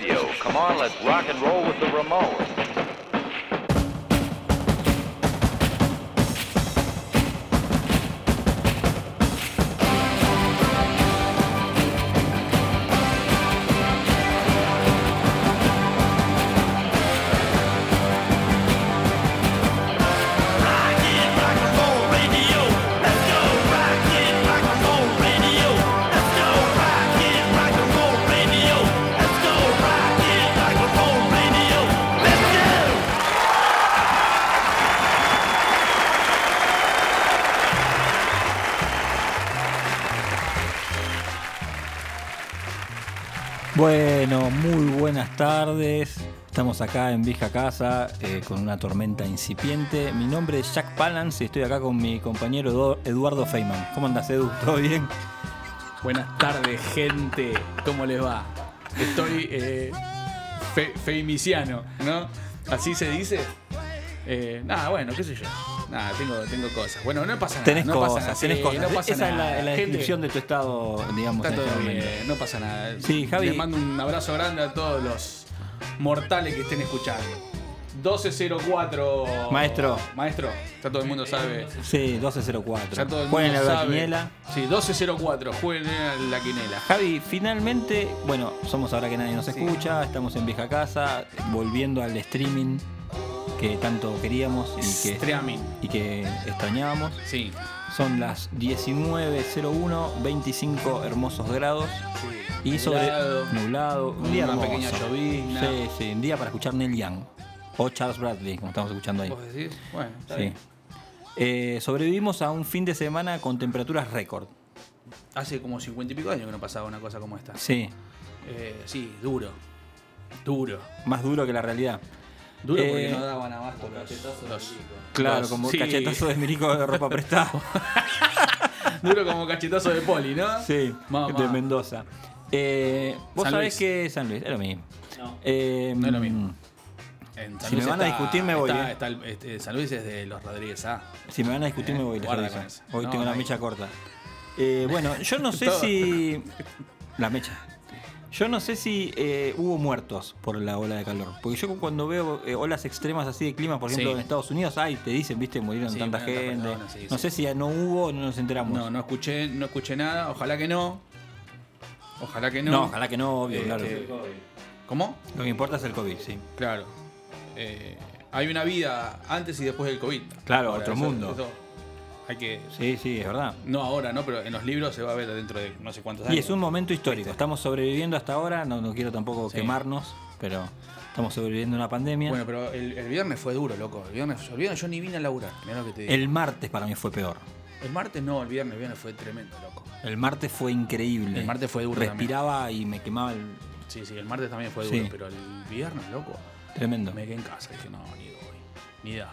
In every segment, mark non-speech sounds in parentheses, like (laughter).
Radio. Come on, let's rock and roll with the Ramones. Estamos acá en Vieja Casa eh, con una tormenta incipiente. Mi nombre es Jack Palance y estoy acá con mi compañero Edu- Eduardo Feynman. ¿Cómo andas, Edu? ¿Todo bien? Buenas tardes, gente. ¿Cómo les va? Estoy eh, fe- feimiciano, ¿no? ¿Así se dice? Eh, nada, bueno, qué sé yo. Nada, tengo, tengo cosas. Bueno, no pasa nada. Tenés no pasa cosas, nada, tenés sí, cosas. No pasa Esa nada. es la, descripción de tu estado, digamos, Está en este todo momento. bien, no pasa nada. Sí, Javi. Les mando un abrazo grande a todos los mortales que estén escuchando. 1204. Maestro. Maestro, ya todo el mundo sabe. Sí, 1204. Ya todo el Jueguen mundo a la sabe. quiniela. Sí, 1204. Jueguen la quinela. Javi, finalmente, bueno, somos ahora que nadie nos Sí. escucha, estamos en Vieja Casa, volviendo al streaming que tanto queríamos y que, Streaming. y que extrañábamos. Sí. Son las 19.01, 25 hermosos grados. Y sobre Nublado. nublado, un día Una hermoso. pequeña llovizna. Sí, sí, un día para escuchar Neil Young o Charles Bradley, como estamos escuchando ahí. ¿Vos decís? Bueno, está Sí. bien. Eh, sobrevivimos a un fin de semana con temperaturas récord. Hace como cincuenta y pico años que no pasaba una cosa como esta. Sí, Eh, sí, duro. Duro. más duro que la realidad. Duro Eh, porque no daban abasto los, los- Claro, los- como sí. cachetazo de milico de ropa (laughs) prestada. Duro como cachetazo de poli, ¿no? sí, Mamá. de Mendoza. Eh, Vos San sabés Luis. que San Luis, es lo mismo. Eh, No es lo mismo. En San Si me Luis van a discutir, me voy, está- eh. está el- este, San Luis es de los Rodríguez A. Si me van a discutir, me voy. Hoy No, tengo la no mecha corta. Eh, bueno, yo no (laughs) sé si. La mecha. Yo no sé si eh, hubo muertos por la ola de calor. Porque yo cuando veo eh, olas extremas así de clima, por ejemplo Sí. en Estados Unidos, ay, te dicen, viste, murieron Sí, tanta gente. personas, sí, no sé si no hubo o no nos enteramos. No, no escuché, no escuché nada. Ojalá que no. Ojalá que no. No, ojalá que no, obvio, Este, claro. ¿Cómo? Lo que importa es el COVID, sí. Claro. Eh, hay una vida antes y después del COVID. Claro, otro mundo. eso hay que. Sí, sí, es verdad. No ahora, ¿no? Pero en los libros se va a ver dentro de no sé cuántos años. Y es un momento histórico. Estamos sobreviviendo hasta ahora. No, no quiero tampoco Sí. quemarnos, pero estamos sobreviviendo a una pandemia. Bueno, pero el, el viernes fue duro, loco. El viernes, el viernes yo ni vine a laburar. Mirá lo que te digo. El, el martes para mí fue peor. martes no, el viernes, el viernes fue tremendo, loco. El martes fue increíble. El martes fue duro Respiraba y me quemaba el. Sí, sí, el martes también fue Sí. duro, pero el viernes, loco, Tremendo. me quedé en casa. Dije, no, ni doy. Ni da.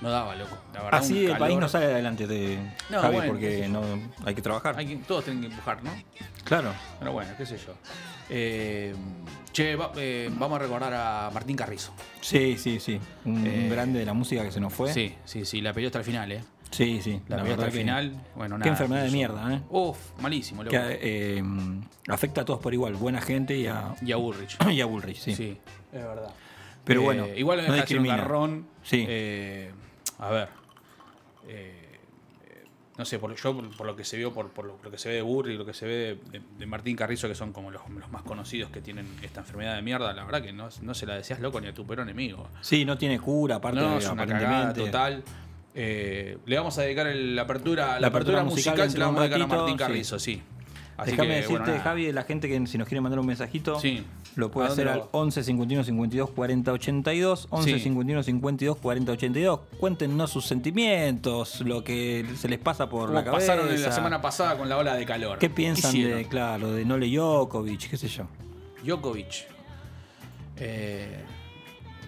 No daba, loco. La verdad, Así el calor. país no sale adelante de No, Javi, bueno, porque qué no hay que trabajar. Hay que- todos tienen que empujar, ¿no? Claro. Pero bueno, qué sé yo. Eh, che, va- eh, vamos a recordar a Martín Carrizo. Sí, sí, sí. Un, Eh, grande de la música que se nos fue. Sí, sí, sí, la peleó hasta el final, ¿eh? sí. sí, La, la verdad el que- final. Bueno, Qué nada. enfermedad de mierda, ¿eh? Uf, malísimo, loco. Que eh, afecta a todos por igual. Buena gente y a, Y a Bullrich. (clears throat) y a Bullrich, sí. Sí, es verdad. Pero Eh, bueno, igual no ser un discrimina. garrón. Sí. Eh, a ver. eh, no sé, por, yo por, por lo que se vio, por, por lo, lo que se ve de Burri, lo que se ve de, de- de Martín Carrizo, que son como los, los más conocidos que tienen esta enfermedad de mierda, la verdad que no, no se la decías loco ni a tu peor enemigo. Sí, no tiene cura, aparte No, de es una cagada total. Eh, le vamos a dedicar el- la apertura, la, La apertura, apertura musical, musical se la vamos a dedicar a Martín Carrizo, sí. Así Déjame decirte, bueno. Javi, la gente que si nos quiere mandar un mensajito, Sí. Lo puede ¿A dónde hacer al hago? 11 51 52 40 82, 11 Sí. 51 52 40 82. Cuéntenos sus sentimientos, lo que se les pasa por Como la cabeza. pasaron la semana pasada con la ola de calor. ¿Qué piensan hicieron? de, claro, de Nole Jokovic, qué sé yo? Djokovic. Eh,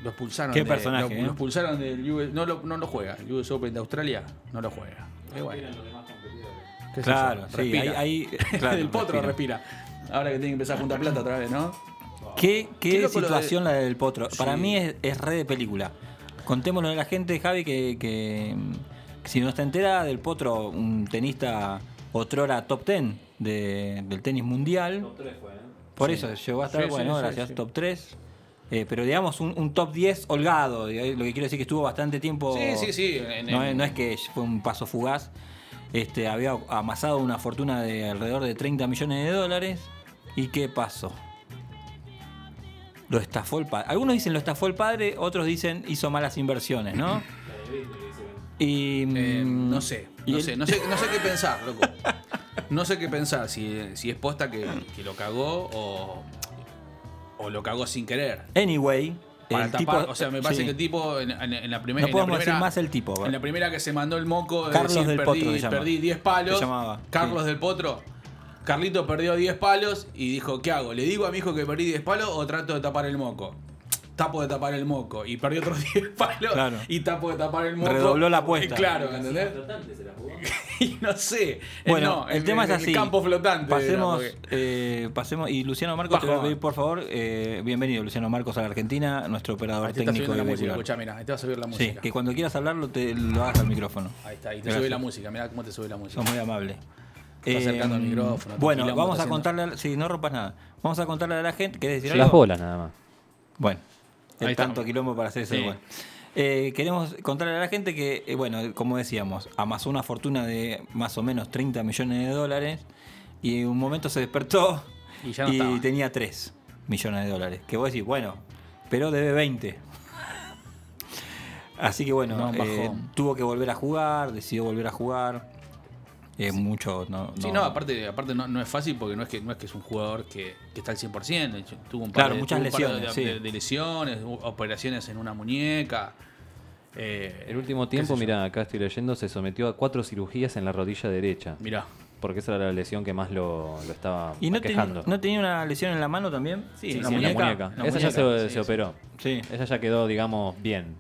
lo expulsaron. Qué de- personaje, Lo, ¿eh? lo expulsaron del US, no lo, no lo juega. El US Open de Australia no lo juega. Eh, bueno. ¿Qué sé Claro, sí, ahí, ahí- claro, (laughs) el potro respira. respira. Ahora que tiene que empezar a juntar plata otra vez, ¿no? ¿Qué, qué situación de- la del potro? Para mí es, es re de película. Contémoslo a la gente, Javi, que, que, si no está entera del potro, un tenista otrora top 10 de- del tenis mundial. Por Sí. eso llegó a estar, Sí, bueno, sí, gracias, sí. top 3. Eh, pero digamos un, un top 10 holgado. eh, Lo que quiero decir que estuvo bastante tiempo. Sí, sí, sí. en- No, en- no es que fue un paso fugaz. Este, había amasado una fortuna de alrededor de 30 millones de dólares. ¿Y qué pasó? Lo estafó el padre. Algunos dicen lo estafó el padre, otros dicen hizo malas inversiones, ¿no? Y, Eh, mm, no sé, y no sé, no sé, no sé qué (laughs) pensar, loco. No sé qué pensar, si, si es posta que, que lo cagó o, o lo cagó sin querer. Anyway, Para el tapar, tipo- o sea, me parece sí. que el tipo en, en- en la, primera No en la podemos decir primera. más el tipo, ¿verdad? En la primera que se mandó el moco, de Carlos decir, del Potro perdí, llama. perdí 10 palos. Carlos sí. del Potro. Carlito perdió 10 palos y dijo: ¿Qué hago? ¿Le digo a mi hijo que perdí 10 palos o trato de tapar el moco? Tapo de tapar el moco. Y perdió otros (laughs) 10 palos Claro. y tapo de tapar el moco. Redobló la apuesta. Claro, ¿entendés? (laughs) y no sé. Bueno, no, el en- tema en es así. El campo flotante. Pasemos, porque- eh, pasemos y Luciano Marcos, te voy a pedir por favor, eh, bienvenido Luciano Marcos a la Argentina, nuestro operador Ahí te está técnico subiendo y la música. Escuchá, mira, ahí te va a subir la Sí, música. que cuando quieras hablarlo te lo hagas al micrófono. Ahí está, ahí te Gracias. sube la música. Mira cómo te sube la música. Sos muy amable. Está acercando el micrófono, Bueno, vamos a contarle, a- sí, no rompas nada. Vamos a contarle a la gente, ¿querés decir Las algo? bolas nada más. Bueno, el tanto quilombo para hacer eso. Sí. bueno. Eh, queremos contarle a la gente que, eh, bueno, como decíamos, amasó una fortuna de más o menos 30 millones de dólares y en un momento se despertó Y ya no estaba. tenía 3 millones de dólares. Que vos decís, bueno, pero debe 20. (laughs) Así que bueno, No, eh, tuvo que volver a jugar, decidió volver a jugar. Eh, Mucho, no, Sí, no, aparte, aparte no, no es fácil porque no es que no es que es un jugador que, que está al 100%. de hecho, Tuvo un par, Claro, de, muchas tuvo un par de- lesiones, de, sí. de- de lesiones, operaciones en una muñeca. Eh, El último tiempo, mira, acá estoy leyendo, se sometió a cuatro cirugías en la rodilla derecha. Mirá. Porque esa era la lesión que más lo, lo estaba ¿Y no, ten- quejando. no tenía una lesión en la mano también? Sí, Sí, sí, la en la muñeca. muñeca. La Esa ya muñeca, se, sí, se sí. operó. Sí. Esa ya quedó, digamos, bien.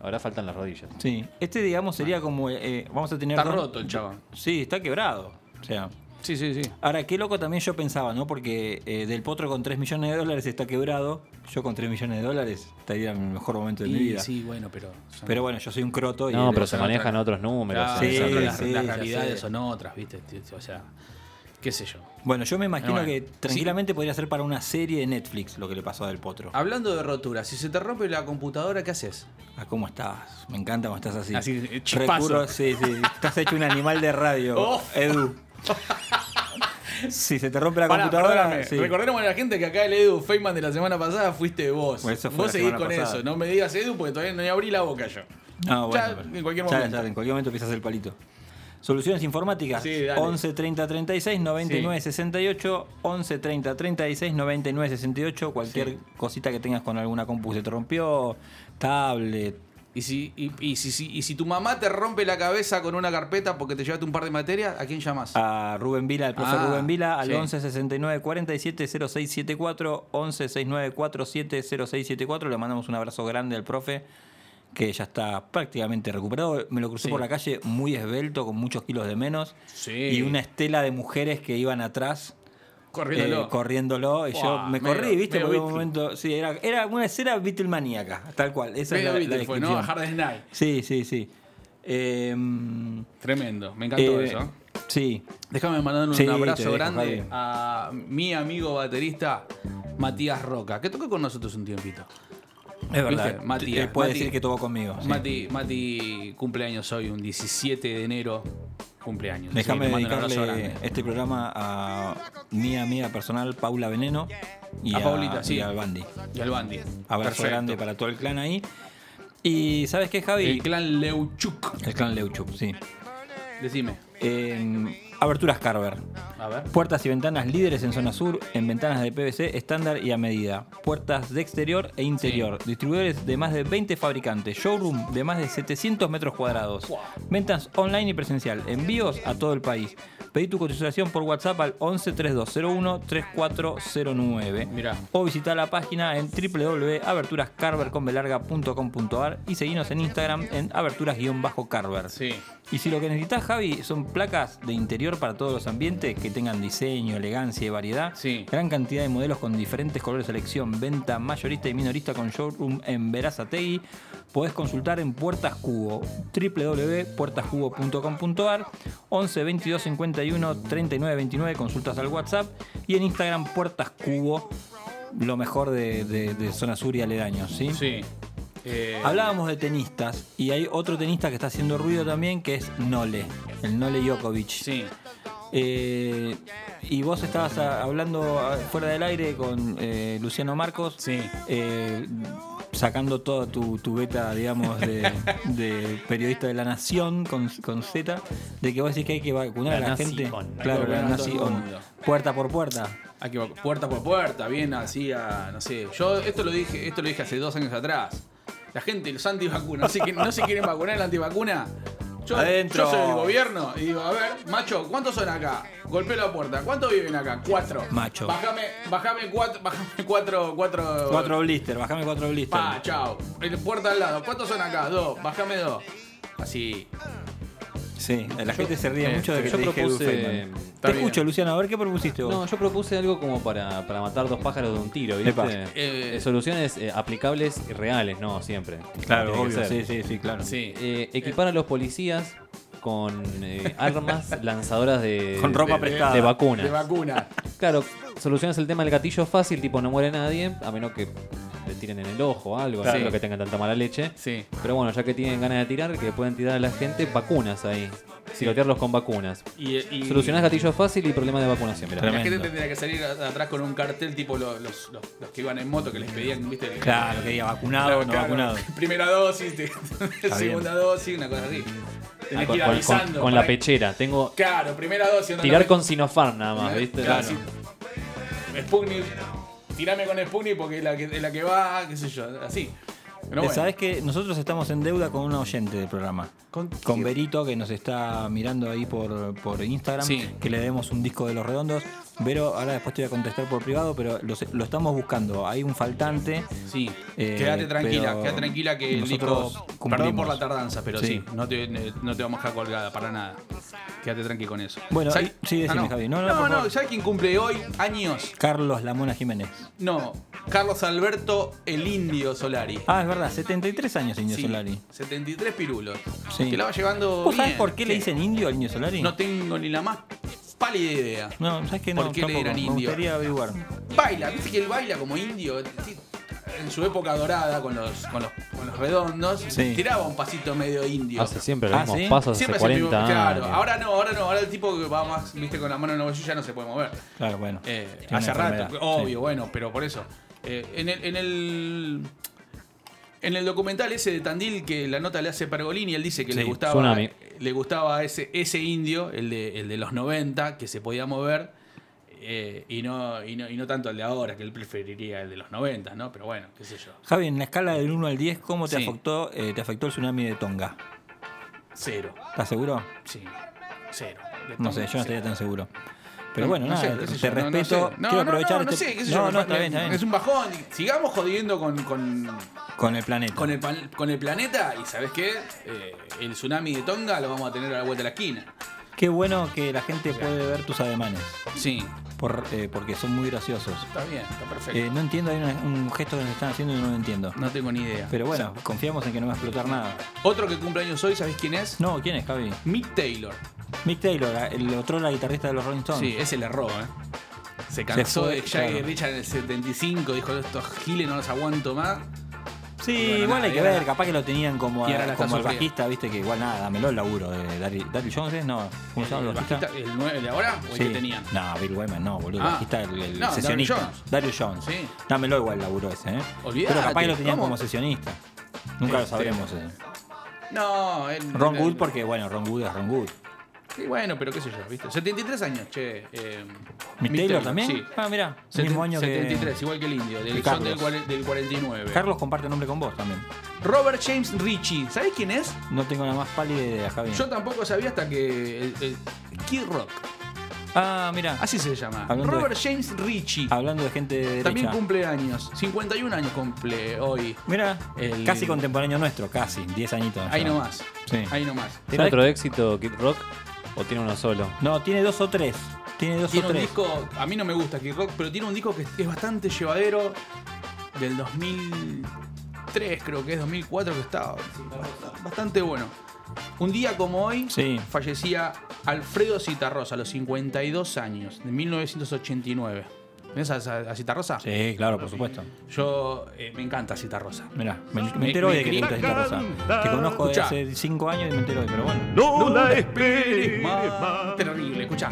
Ahora faltan las rodillas. Sí, este digamos sería como, eh, vamos a tener... Está dos- roto el chaval. Sí, está quebrado. O sea, Sí, sí, sí. ahora qué loco también yo pensaba, ¿no? Porque eh, Del Potro con 3 millones de dólares está quebrado, yo con 3 millones de dólares estaría en el mejor momento de mi vida. sí, bueno, pero. son- Pero bueno, yo soy un croto y... No, pero se manejan otros números. Claro, Sí, otras- las, sí, las realidades son otras, ¿viste? O sea, qué sé yo. Bueno, yo me imagino Bueno, que sí. tranquilamente podría ser para una serie de Netflix lo que le pasó a Del Potro. Hablando de roturas, si se te rompe la computadora, ¿qué haces? Ah, ¿Cómo estás? Me encanta cómo estás así. Así, eh. Recurro, sí, sí. Estás hecho un animal de radio, Oh. Edu. (laughs) Si se te rompe la Pará, computadora, sí. Recordemos a la gente que acá el Edu Feynman de la semana pasada fuiste vos. Bueno, eso fue vos seguís con pasada. eso. No me digas Edu porque todavía no abrí la boca yo. No, bueno, Ya, en cualquier momento. ya, en cualquier momento pisas el palito. Soluciones informáticas. Sí, dale. 11 30 36 99 68. 11 30 36 99 68. Cualquier Sí. cosita que tengas con alguna compu se te rompió, tablet. Y si, y, y si, y si tu mamá te rompe la cabeza con una carpeta porque te llevaste un par de materias, ¿a quién llamas? A Rubén Vila, el profe Ah, Rubén Vila, al sí. 11 69 47 0674. 11 69 47 0674. Le mandamos un abrazo grande al profe. Que ya está prácticamente recuperado. Me lo crucé Sí. por la calle muy esbelto, con muchos kilos de menos. Sí. Y una estela de mujeres que iban atrás Corriéndolo. eh, corriéndolo, y yo me medio- corrí, ¿viste? en un momento. Sí, era, era una escena Beatlemaníaca, tal cual. Esa Medio es la, la fue, ¿no? Hard Night. Sí, sí, sí. Eh, Tremendo, me encantó eh, eso. Sí. Déjame mandarle un Sí, abrazo grande a mi amigo baterista Matías Roca, que tocó con nosotros un tiempito. Es verdad. ¿Viste? Matías, Eh, puede Mati- decir que tocó conmigo. sí. Mati, Mati cumpleaños hoy, un 17 de enero, cumpleaños. Déjame abrazo dedicarle este programa a mi amiga personal, Paula Veneno. Y A Paulita, sí. y al Bandi. Y al Bandi. Abrazo Perfecto. grande para todo el clan ahí. Y ¿sabes qué, Javi? El clan Leuchuk. el clan Leuchuk, sí. Decime. Eh, aberturas Carver. A ver. Puertas y ventanas líderes en zona sur, en ventanas de PVC estándar y a medida. Puertas de exterior e interior. Distribuidores de más de 20 fabricantes. Showroom de más de 700 metros cuadrados. Ventas online y presencial. Envíos a todo el país. Pedí tu cotización por WhatsApp al 11 3201 3409. Mirá. O visita la página en www.aberturascarver.com.ar y seguinos en Instagram en aberturas-carver. Sí. Y si lo que necesitas, Javi, son placas de interiores para todos los ambientes, que tengan diseño, elegancia y variedad. Sí. Gran cantidad de modelos con diferentes colores de selección. Venta mayorista y minorista con showroom en Verazategui. Podés consultar en Puertas Cubo, www.puertascubo.com.ar 11 22 51 39 29, consultas al WhatsApp y en Instagram Puertas Cubo, lo mejor de, de- de zona sur y aledaños, ¿sí? Sí. Eh, Hablábamos de tenistas y hay otro tenista que está haciendo ruido también que es Nole, el Nole Djokovic. Sí. Eh, y vos estabas hablando fuera del aire con eh, Luciano Marcos, Sí. sacando toda tu, tu beta, digamos, de, (laughs) de periodista de la Nación con, con Z, de que vos decís que hay que vacunar a la gente. Claro, la Nación. Puerta por puerta. Hay que puerta por puerta, bien así a, no sé. Yo esto lo dije, esto lo dije hace dos años atrás. La gente, los antivacunas, no se, quieren- no se quieren vacunar la antivacuna. Yo, Adentro. yo soy el gobierno y digo, a ver, macho, ¿cuántos son acá? Golpeo la puerta. ¿Cuántos viven acá? Cuatro. Macho. Bájame, bájame cuatro, bájame cuatro, cuatro. Cuatro blister, bajame cuatro blister. Pa, chao. El puerta al lado. ¿Cuántos son acá? Dos. Bájame dos. Así. Sí, la gente se ríe eh, mucho de que yo te dije propuse- Feynman. Te bien. escucho, Luciano, a ver qué propusiste vos. No, yo propuse algo como para, para matar dos pájaros de un tiro, ¿viste? Epa. Eh, Eh, soluciones eh, aplicables y reales, no siempre. claro, obvio, ser. sí, sí, sí, claro. Sí. Eh, equipar a los policías con eh, armas (laughs) lanzadoras de, Con ropa de- prestada. de vacunas. De vacuna. Claro, solucionas el tema del gatillo fácil, tipo no muere nadie, a menos que tiren en el ojo o algo, Claro. no que tengan tanta mala leche. Sí. Pero bueno, ya que tienen ganas de tirar, que pueden tirar a la gente vacunas ahí. Tirotearlos con vacunas. Y, y- Solucionás gatillo fácil y problema de vacunación, mirá. La gente tendría que salir atrás con un cartel tipo los, los, los- los que iban en moto que les pedían, ¿viste? Claro, que diga vacunado no Claro, vacunado. (laughs) Primera dosis, te- (laughs) bien. segunda dosis, una cosa así. Tenés Ah, que con, ir con- avisando. con- con la pechera. Tengo Claro, primera dosis. no, tirar no, con Sinopharm nada más, ¿viste? Claro, Claro. sí. Sputnik, tirame con Sputnik porque es la que, es la que va, qué sé yo, así. Pero bueno. Sabes que nosotros estamos en deuda con una oyente del programa. ¿Con Con? Berito, que nos está mirando ahí por, por Instagram, Sí. que le demos un disco de los redondos. Vero, ahora después te voy a contestar por privado, pero lo, lo estamos buscando. Hay un faltante. Sí, Eh, quédate tranquila, quédate tranquila que el disco. nosotros Perdón cumplimos. por la tardanza, pero sí, Sí. no, te, no te vamos a dejar colgada para nada. Quédate tranqui con eso. Bueno, ¿Sabes- y- sí, decime, no. Javi. No, no, no, no. ¿sabes quién cumple hoy años? Carlos Lamona Jiménez. No, Carlos Alberto el Indio Solari. Ah, es verdad, 73 años Indio Sí, Solari. 73 pirulos. Sí. Que la va llevando. ¿Vos sabés por qué le ¿Qué? dicen indio al Indio Solari? No tengo ni la más pálida idea. No, ¿sabes qué? No, ¿Por qué le eran Me indio? gustaría averiguar. Baila, viste que él baila como indio. sí, En su época dorada con los, con los, con los redondos, Sí. tiraba un pasito medio indio. Hace siempre los Ah, mismos ¿sí? pasos Siempre hace es el mismo- 40 Claro, años. ahora no, ahora no, ahora el tipo que va más, viste, con la mano en el bolsillo ya no se puede mover. Claro, bueno. Eh, hace rato, obvio, sí. bueno, pero por eso. Eh, en, el, en el en el documental ese de Tandil que la nota le hace Pergolini, él dice que le gustaba Tsunami. Le gustaba ese, ese indio, el de, el de los 90, que se podía mover, eh, y, no, y, no, y no tanto el de ahora, que él preferiría el de los 90, ¿no? Pero bueno, qué sé yo. Javi, en la escala del 1 al 10, ¿cómo te, Sí. afectó, eh, te afectó el tsunami de Tonga? Cero, ¿Estás seguro? sí, cero. No sé, yo no estaría tan seguro. Pero No, bueno, no nada, sé, te yo, no, no respeto. sé. Quiero aprovechar no, no este- sé, qué sé no, yo, no, está bien, está bien. Es un bajón. Sigamos jodiendo con, con, Con el planeta. con, el, con el planeta y ¿sabes qué? Eh, el tsunami de Tonga lo vamos a tener a la vuelta de la esquina. Qué bueno que la gente puede ver tus ademanes. Sí, por- eh, porque son muy graciosos. está bien, está perfecto. Eh, no entiendo, hay una- un gesto que nos están haciendo y no lo entiendo. no tengo ni idea. Pero bueno, confiamos en que no va a explotar nada. Otro que cumple años hoy, ¿sabes quién es? No, ¿quién es, Javi? Mick Taylor. Mick Taylor, el otro la guitarrista de los Rolling Stones. Sí, ese le erró, ¿eh? Se cansó de Jagger claro. Richard en el 75, dijo, estos giles no los aguanto más. Sí, Y bueno, igual nada, hay y que ver, capaz que lo tenían como, y ahora como el bajista, viste que igual nada, dámelo el laburo de Daryl, Jones, ¿es? no, ¿cómo se llama ¿El, el bajista? el, el de ahora o el Sí. que tenían? No, Bill Wyman no, boludo. Ah. El bajista, el, el No, Daryl sesionista. Jones. Daryl Jones. Sí. Dámelo igual el laburo ese, ¿eh? Olvídate, Pero capaz que lo tenían ¿cómo? como sesionista. Nunca lo Este, sabremos. eh. No, él- Ron Wood, porque bueno, Ron Wood es Ron Wood. Sí, bueno, pero qué sé yo, ¿viste? 73 años, che. Eh, ¿Mick Taylor también? Sí. Ah, mira, Seten- mismo año 73, igual que el indio, del, que son del, Carlos. cuare- del 49. que. Carlos comparte nombre con vos también. Robert James Ritchie, ¿sabés quién es? No tengo la más pálida idea, Javi. Yo tampoco sabía hasta que. El, el- Kid Rock, Ah, mira. así se llama. Hablando de- Robert James Ritchie. Hablando de gente de derecha. También cumple años. 51 años cumple hoy. Mira, El- casi contemporáneo nuestro, casi, 10 añitos. Ahí nomás. Sí. Ahí nomás. ¿Tiene ¿Sabes otro éxito Kid Rock? ¿O tiene uno solo? No, tiene dos o tres. Tiene dos Tiene o un tres. disco, a mí no me gusta Kid Rock, pero tiene un disco que es bastante llevadero del 2003, creo que es 2004 que estaba. Bastante bueno. Un día como hoy Sí. fallecía Alfredo Citarrosa a los 52 años, de 1989. ¿Ves a, a- a Citarrosa? Sí, claro, por supuesto. Yo eh, me encanta Citarrosa. Mirá, me, me Me- entero hoy de que te gusta rosa. Te conozco de Escuchá. hace cinco años y me entero hoy, pero bueno. No la esperes Más más. terrible, escuchá.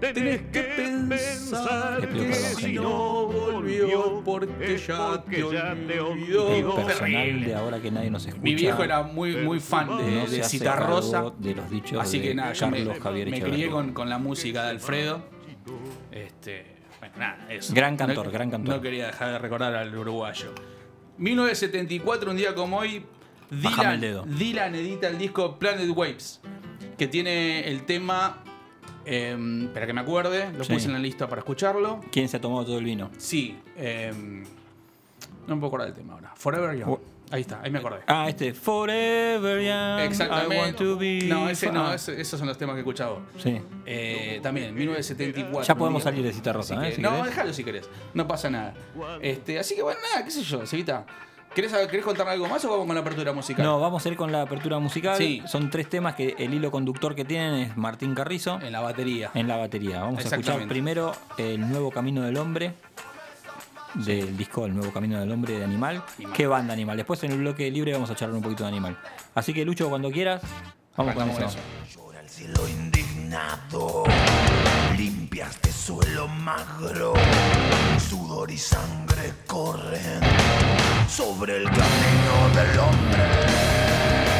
Tenés que pensar que perdón, si no volvió porque ya porque te ya te olvidó. El personal de ahora que nadie nos escucha. Mi viejo era muy, muy fan de, no de los dichos Así que nada, yo me, me crié con, con la música de Alfredo. Este, bueno, nada, eso. Gran cantor, No- gran cantor. No quería dejar de recordar al uruguayo. 1974, un día como hoy, el Dylan, dedo. Dylan edita el disco Planet Waves, que tiene el tema. eh, espera que me acuerde, lo Sí. puse en la lista para escucharlo. ¿Quién se ha tomado todo el vino? Sí, eh, no me puedo acordar del tema ahora. Forever Young. Ahí está, ahí me acordé. Ah, este. Forever Young. Exactamente. I want to be no, ese no, fun. ese- esos son los temas que he escuchado. Sí. Eh, también, 1974. Ya podemos salir de Cita Rosa, Así ¿eh? que- Si no, déjalo si querés. No pasa nada. Este, así que bueno, nada, qué sé yo, Cevita. ¿Querés, ¿Querés contarme algo más o vamos con la apertura musical? No, vamos a ir con la apertura musical. Sí. Son tres temas que el hilo conductor que tienen es Martín Carrizo En la batería. en la batería. Vamos a escuchar primero El Nuevo Camino del Hombre. Del disco El Nuevo Camino del Hombre de Animal. Animal. ¿Qué banda Animal? Después en el bloque libre vamos a charlar un poquito de Animal. Así que Lucho, cuando quieras, vamos con Arrancamos eso. con Llora el cielo indignado, limpia este suelo magro, sudor y sangre corren sobre el camino del hombre.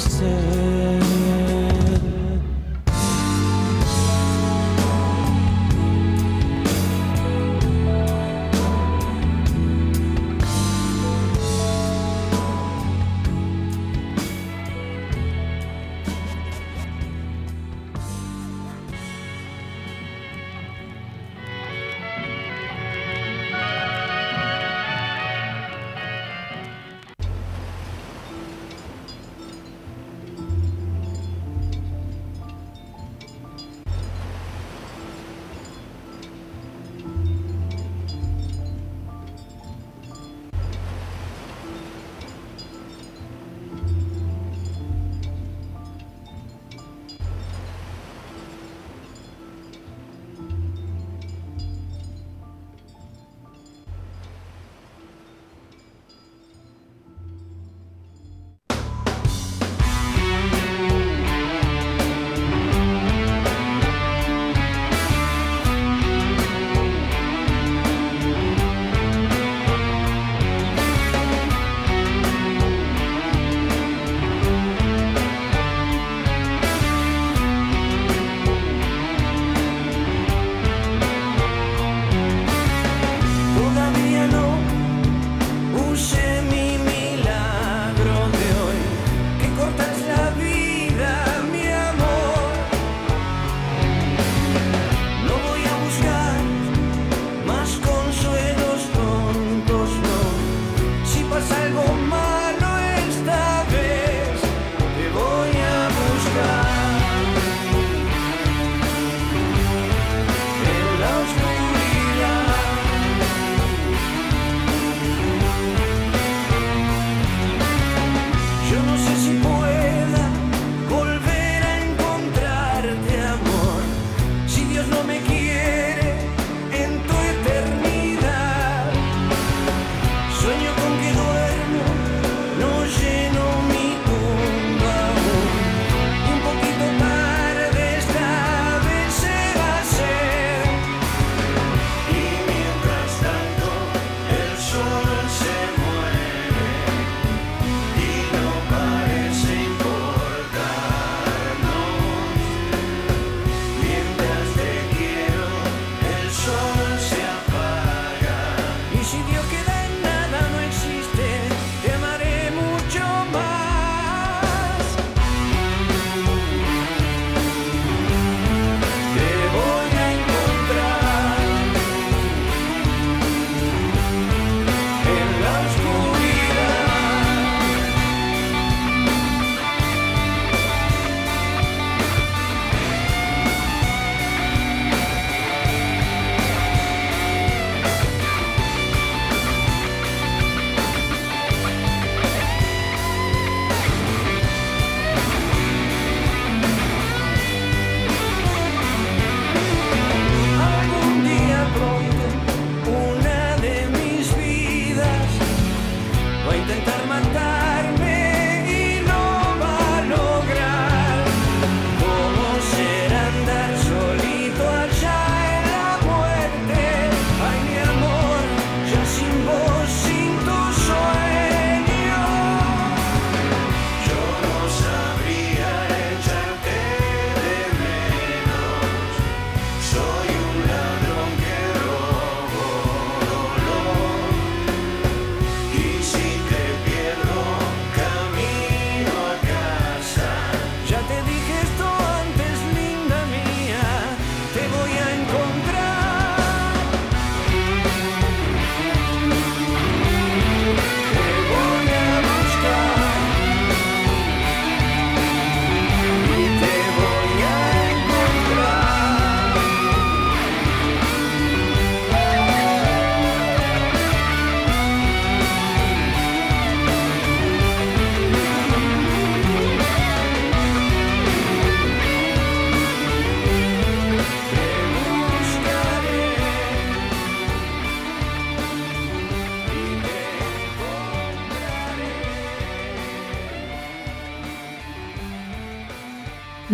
Say.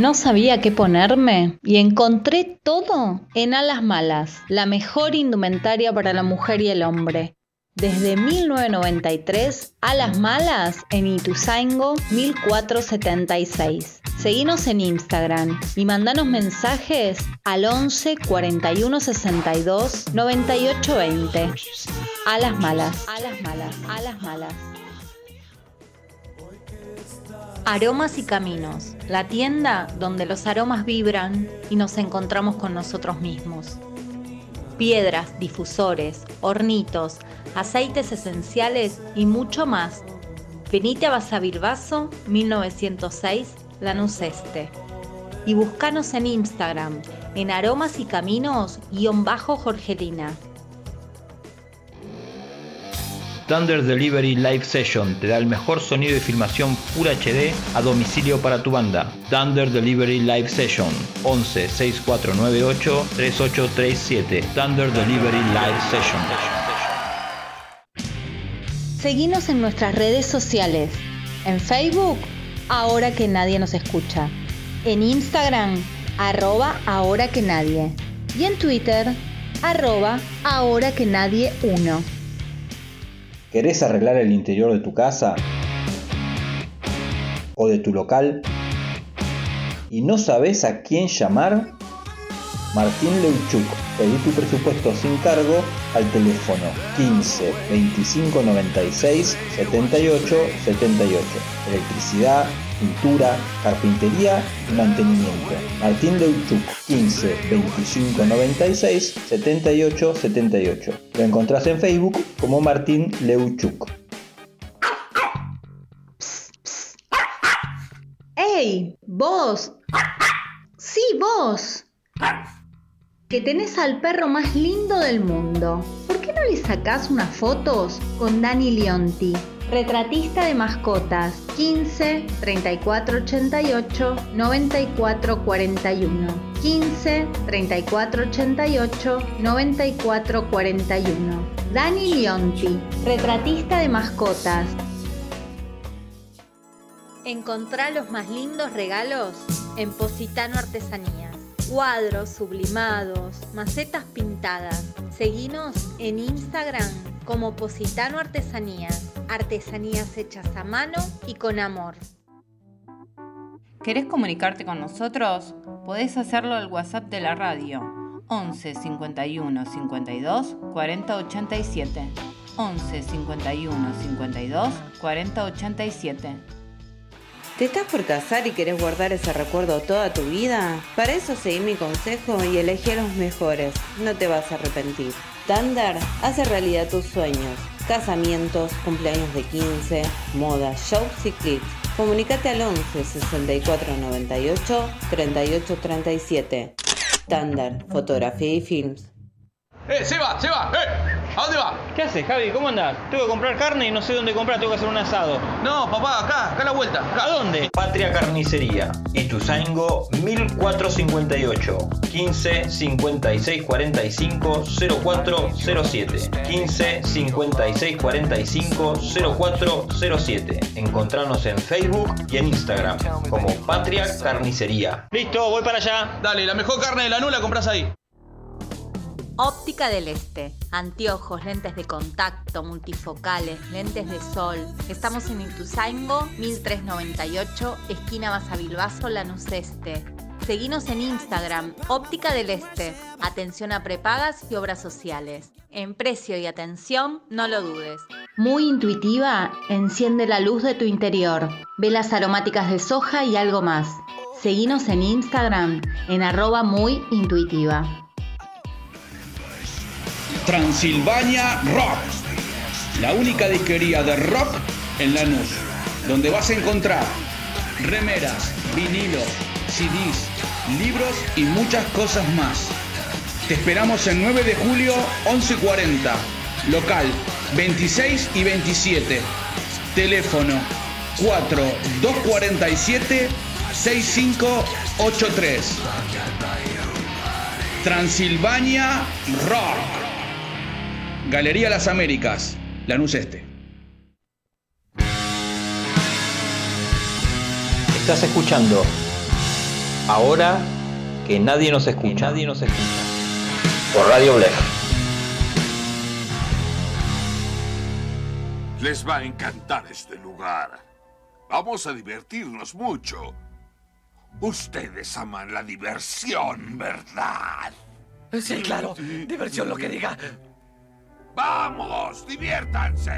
No sabía qué ponerme y encontré todo en Alas Malas, la mejor indumentaria para la mujer y el hombre. Desde 1993, Alas Malas en Ituzaingo 1476. Seguinos en Instagram y mandanos mensajes al 11 41 62 98 20. Alas Malas, Alas Malas, Alas Malas. Aromas y Caminos, la tienda donde los aromas vibran y nos encontramos con nosotros mismos. Piedras, difusores, hornitos, aceites esenciales y mucho más. Venite a Basavilbaso 1906, Lanús Este. Y buscanos en Instagram en aromas y caminos guion bajo Jorgelina. Thunder Delivery Live Session te da el mejor sonido y filmación Full HD a domicilio para tu banda. Thunder Delivery Live Session 11 6498 3837. Thunder Delivery Live Session. Seguinos en nuestras redes sociales. En Facebook, ahora que nadie nos escucha. En Instagram, arroba ahora que nadie. Y en Twitter, arroba ahora que nadie uno. ¿Querés arreglar el interior de tu casa? ¿O de tu local? ¿Y no sabes a quién llamar? Martín Leuchuk, pedí tu presupuesto sin cargo al teléfono 15 25 96 78 78. Electricidad, pintura, carpintería y mantenimiento. Martín Leuchuk, 15 25 96 78 78. Lo encontrás en Facebook como Martín Leuchuk. ¡Ey! ¡Vos! ¡Sí, vos! Que tenés al perro más lindo del mundo. ¿Por qué no le sacás unas fotos con Dani Leonti? Retratista de mascotas 15 34 88 94 41 15 34 88 94 41 Dani Leonti, retratista de mascotas. Encontrá los más lindos regalos en Positano Artesanías. Cuadros sublimados, macetas pintadas. Seguinos en Instagram como Positano Artesanías. Artesanías hechas a mano y con amor. ¿Querés comunicarte con nosotros? Podés hacerlo al WhatsApp de la radio 11 51 52 40 87. 11 51 52 40 87. ¿Te estás por casar y querés guardar ese recuerdo toda tu vida? Para eso seguí mi consejo y elegí a los mejores. No te vas a arrepentir. Thunder hace realidad tus sueños. Casamientos, cumpleaños de 15, moda, shows y clips. Comunicate al 11 64 98 38 37. Thunder, fotografía y films. ¡Eh, se va! ¡Eh! ¿A dónde va? ¿Qué haces, Javi? ¿Cómo andás? Tengo que comprar carne y no sé dónde comprar, tengo que hacer un asado. No, papá, acá, acá a la vuelta. Acá. ¿A dónde? Patria Carnicería, Ituzaingo 1458, 15 56 45 0407, 15 56 45 0407. Encontranos en Facebook y en Instagram como Patria Carnicería. Listo, voy para allá. Dale, la mejor carne de la nula compras ahí. Óptica del Este. Anteojos, lentes de contacto, multifocales, lentes de sol. Estamos en Ituzaingo, 1398, esquina Basavilbaso, Lanús Este. Seguinos en Instagram, Óptica del Este. Atención a prepagas y obras sociales. En precio y atención, no lo dudes. Muy intuitiva, enciende la luz de tu interior. Velas aromáticas de soja y algo más. Seguinos en Instagram en arroba muy intuitiva. Transilvania Rock, la única disquería de rock en Lanús, donde vas a encontrar remeras, vinilos, CDs, libros y muchas cosas más. Te esperamos el 9 de julio 11:40, local 26 y 27, teléfono 4247 6583. Transilvania Rock. Galería Las Américas, Lanús Este. Estás escuchando Ahora que nadie nos escucha. nadie nos escucha. Por Radio Black. Les va a encantar este lugar. Vamos a divertirnos mucho. Ustedes aman la diversión, ¿verdad? Sí, claro. Diversión lo que diga. ¡Vamos! ¡Diviértanse!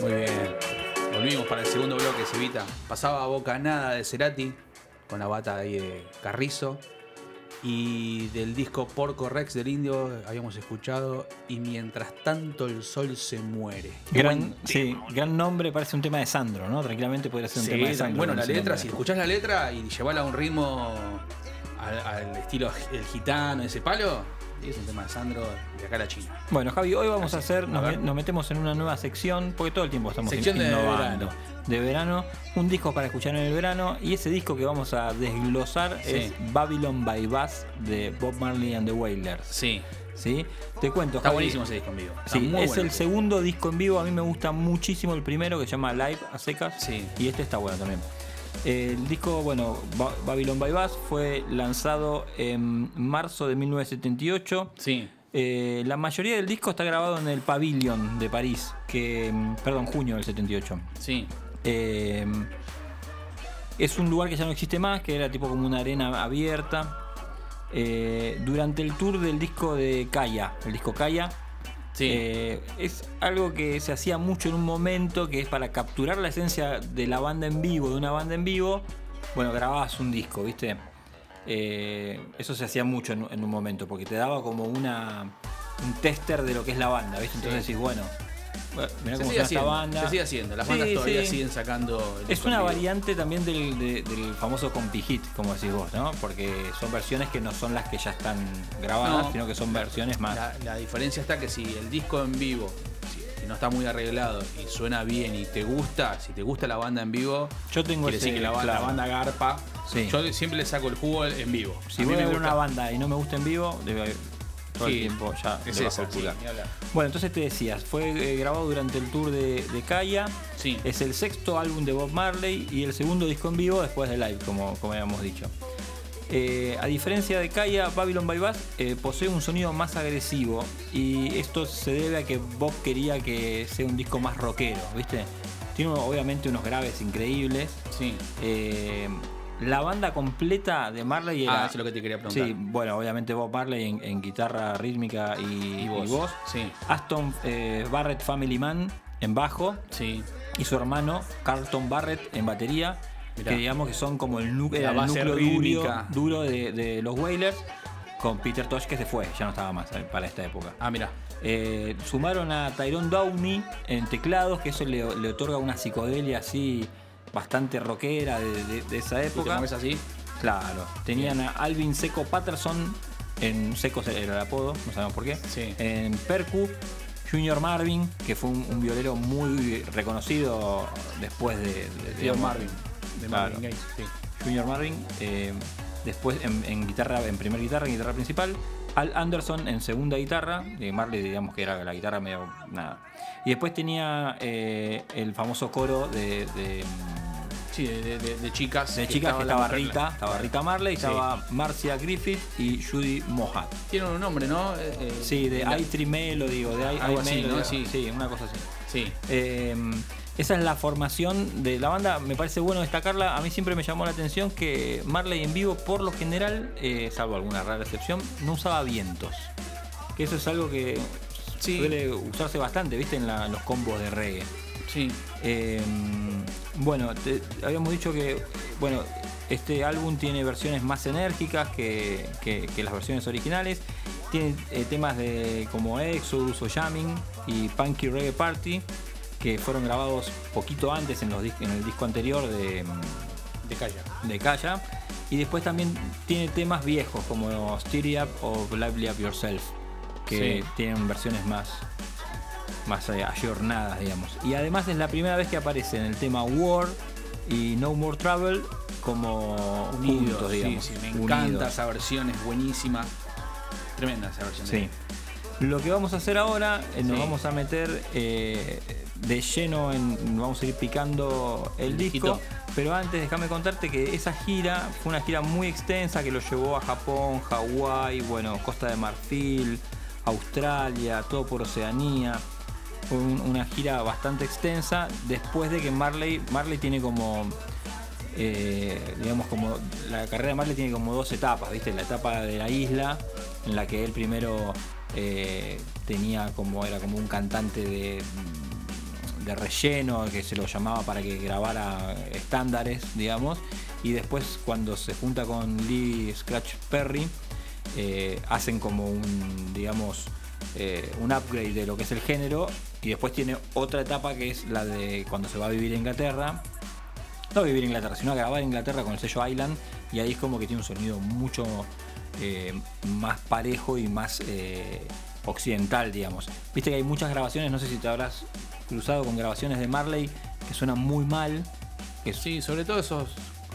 Muy bien. Volvimos para el segundo bloque, Cevita. Pasaba boca nada de Cerati, con la bata ahí de Carrizo. Y del disco Porco Rex del Indio habíamos escuchado Y mientras tanto el sol se muere. Gran, sí, gran nombre, parece un tema de Sandro, ¿no? Tranquilamente podría ser un Sí, tema de Sandro. bueno, la letra, nombre. si escuchás la letra y llevarla a un ritmo al, al estilo el gitano, ese palo, es un tema de Sandro de acá a la China. Bueno, Javi, hoy vamos a hacer, nos, metemos en una nueva sección, porque todo el tiempo estamos Sección de innovando. verano. De verano, un disco para escuchar en el verano, y ese disco que vamos a desglosar Sí. es Babylon by Bass de Bob Marley and the Wailers. Sí. ¿Sí? Te cuento, Está Javi. buenísimo ese disco en vivo. Está Sí, muy es bueno. el segundo disco en vivo. A mí me gusta muchísimo el primero que se llama Live a secas. Y este está bueno también. El disco, bueno, Ba- Babylon by Bass fue lanzado en marzo de 1978. Sí. Eh, la mayoría del disco está grabado en el Pavilion de París, que, mm, perdón, junio del 78. Sí. Eh, es un lugar que ya no existe más, que era tipo como una arena abierta. Eh, durante el tour del disco de Kaya, el disco Kaya, eh, es algo que se hacía mucho en un momento, que es para capturar la esencia de la banda en vivo, de una banda en vivo. Bueno, grababas un disco, ¿viste? Eh, eso se hacía mucho en, en un momento, porque te daba como una un tester de lo que es la banda, ¿viste? Entonces Sí. decís, bueno, mirá Se cómo sigue haciendo, banda. se sigue haciendo. Las Sí, bandas todavía sí. siguen sacando. Es una variante también del, de- del famoso compi hit, como decís vos, ¿no? Porque son versiones que no son las que ya están grabadas, No. sino que son versiones más. La, la diferencia está que si el disco en vivo si, no está muy arreglado y suena bien y te gusta, si te gusta la banda en vivo, Yo tengo ese- decir que la, ba- claro. la banda garpa. Sí. Yo siempre le saco el jugo en vivo. Si voy a ver gusta- una banda y no me gusta en vivo, debe todo el Sí, tiempo ya es esa, el pulgar. sí. Bueno, entonces te decías, fue eh, grabado durante el tour de, de Kaya. Sí. Es el sexto álbum de Bob Marley y el segundo disco en vivo después de Live, como, como habíamos dicho. Eh, a diferencia de Kaya, Babylon by Bass eh, posee un sonido más agresivo y esto se debe a que Bob quería que sea un disco más rockero, ¿viste? Tiene obviamente unos graves increíbles. Sí. La banda completa de Marley era. Ah, eso es lo que te quería preguntar. Sí, bueno, obviamente Bob Marley en, en guitarra rítmica y, Y voz. y voz. Sí. Aston eh, Barrett Family Man en bajo. Sí. Y su hermano Carlton Barrett en batería. Mirá. Que digamos que son como el, núcleo duro, duro de, de los Wailers. Con Peter Tosh que se fue, ya no estaba más eh, para esta época. Ah, mira. Eh, sumaron a Tyrone Downey en teclados, que eso le, le otorga una psicodelia así bastante rockera de, de- de esa ¿Tú te época. mueves así? Claro. Tenían a Alvin Seco Patterson, en Seco era el apodo, no sabemos por qué. Sí. En Percu, Junior Marvin, que fue un, un violero muy reconocido después de. de- Marvin. De Claro. Sí. Junior Marvin, eh, después en, en guitarra, en primer guitarra, en guitarra principal. Al Anderson en segunda guitarra, de Marley digamos que era la guitarra medio nada. Y después tenía eh, el famoso coro de, de, Sí, de, de- de- de chicas. de chicas que la estaba Rita, estaba Rita Marley, Sí. estaba Marcia Griffith y Judy Mohat. Tiene un nombre, ¿no? Eh, eh, Sí, de la- I3 Melody o de I, Algo I así, Melody, ¿no? Sí. sí, una cosa así. Sí. Eh, esa es la formación de la banda. Me parece bueno destacarla. A mí siempre me llamó la atención que Marley en vivo, por lo general, eh, salvo alguna rara excepción, no usaba vientos. Que eso es algo que suele usarse bastante, ¿viste? En, la- en los combos de reggae. Sí. Eh, bueno, te- habíamos dicho que bueno, este álbum tiene versiones más enérgicas que, que- que las versiones originales. Tiene eh, temas de como Exodus o Jamming y Punky Reggae Party que fueron grabados poquito antes en, los dis- en el disco anterior de, De Calla. de Kaya. Y después también tiene temas viejos como Steady Up o Lively Up Yourself, que Sí. tienen versiones más, más eh, ayornadas, digamos. Y además es la primera vez que aparece en el tema War y No More Travel como Unidos, juntos, digamos. sí, me unidos. encanta esa versión, es buenísima. Tremenda esa versión. Sí. Lo que vamos a hacer ahora, eh, nos Sí. vamos a meter eh, de lleno en. Vamos a ir picando el, El disco. disquito. Pero antes, déjame contarte que esa gira fue una gira muy extensa que lo llevó a Japón, Hawái, bueno, Costa de Marfil, Australia, todo por Oceanía. Fue un- una gira bastante extensa. Después de que Marley. Marley tiene como. eh, digamos como la carrera de Marley tiene como dos etapas, ¿viste? La etapa de la isla, en la que él primero eh, tenía como, era como un cantante de, de relleno, que se lo llamaba para que grabara estándares, digamos, y después cuando se junta con Lee Scratch Perry, eh, hacen como un, digamos, eh, un upgrade de lo que es el género, y después tiene otra etapa que es la de cuando se va a vivir a Inglaterra, no vivir en Inglaterra, sino a grabar en Inglaterra con el sello Island y ahí es como que tiene un sonido mucho eh, más parejo y más eh, occidental, digamos. Viste que hay muchas grabaciones, no sé si te habrás cruzado con grabaciones de Marley que suenan muy mal. Que Sí, sobre todo esos.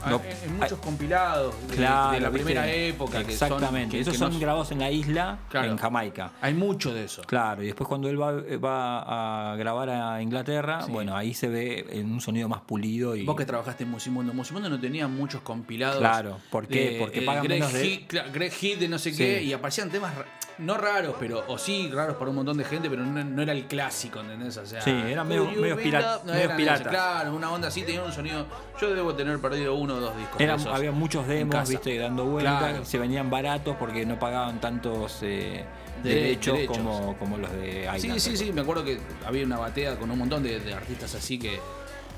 No, en, muchos compilados de, Claro, de la ¿viste? primera época. que son- Exactamente. que- Esos que son no- grabados en la isla, Claro. en Jamaica. Hay mucho de eso. Claro, y después cuando él va, va a grabar a Inglaterra, bueno, ahí se ve en un sonido más pulido y. Vos que trabajaste en Musimundo, Musimundo no tenía muchos compilados. Claro, ¿por qué? de, Porque eh, pagan Greg menos de- Greg de no sé Sí. qué, y aparecían temas no raros, pero o sí raros para un montón de gente, pero no, no era el clásico, ¿entendés? O sea, Sí, eran medio- pirata- loved? No medios eran piratas. Claro, una onda así, tenía un sonido. Yo debo tener perdido uno o dos discos. esos había muchos demos, viste, dando vueltas, Claro. se venían baratos porque no pagaban tantos eh, De- derechos, derechos. Como, como los de Island. Sí, sí, sí, me acuerdo que había una batea con un montón de, de artistas así que,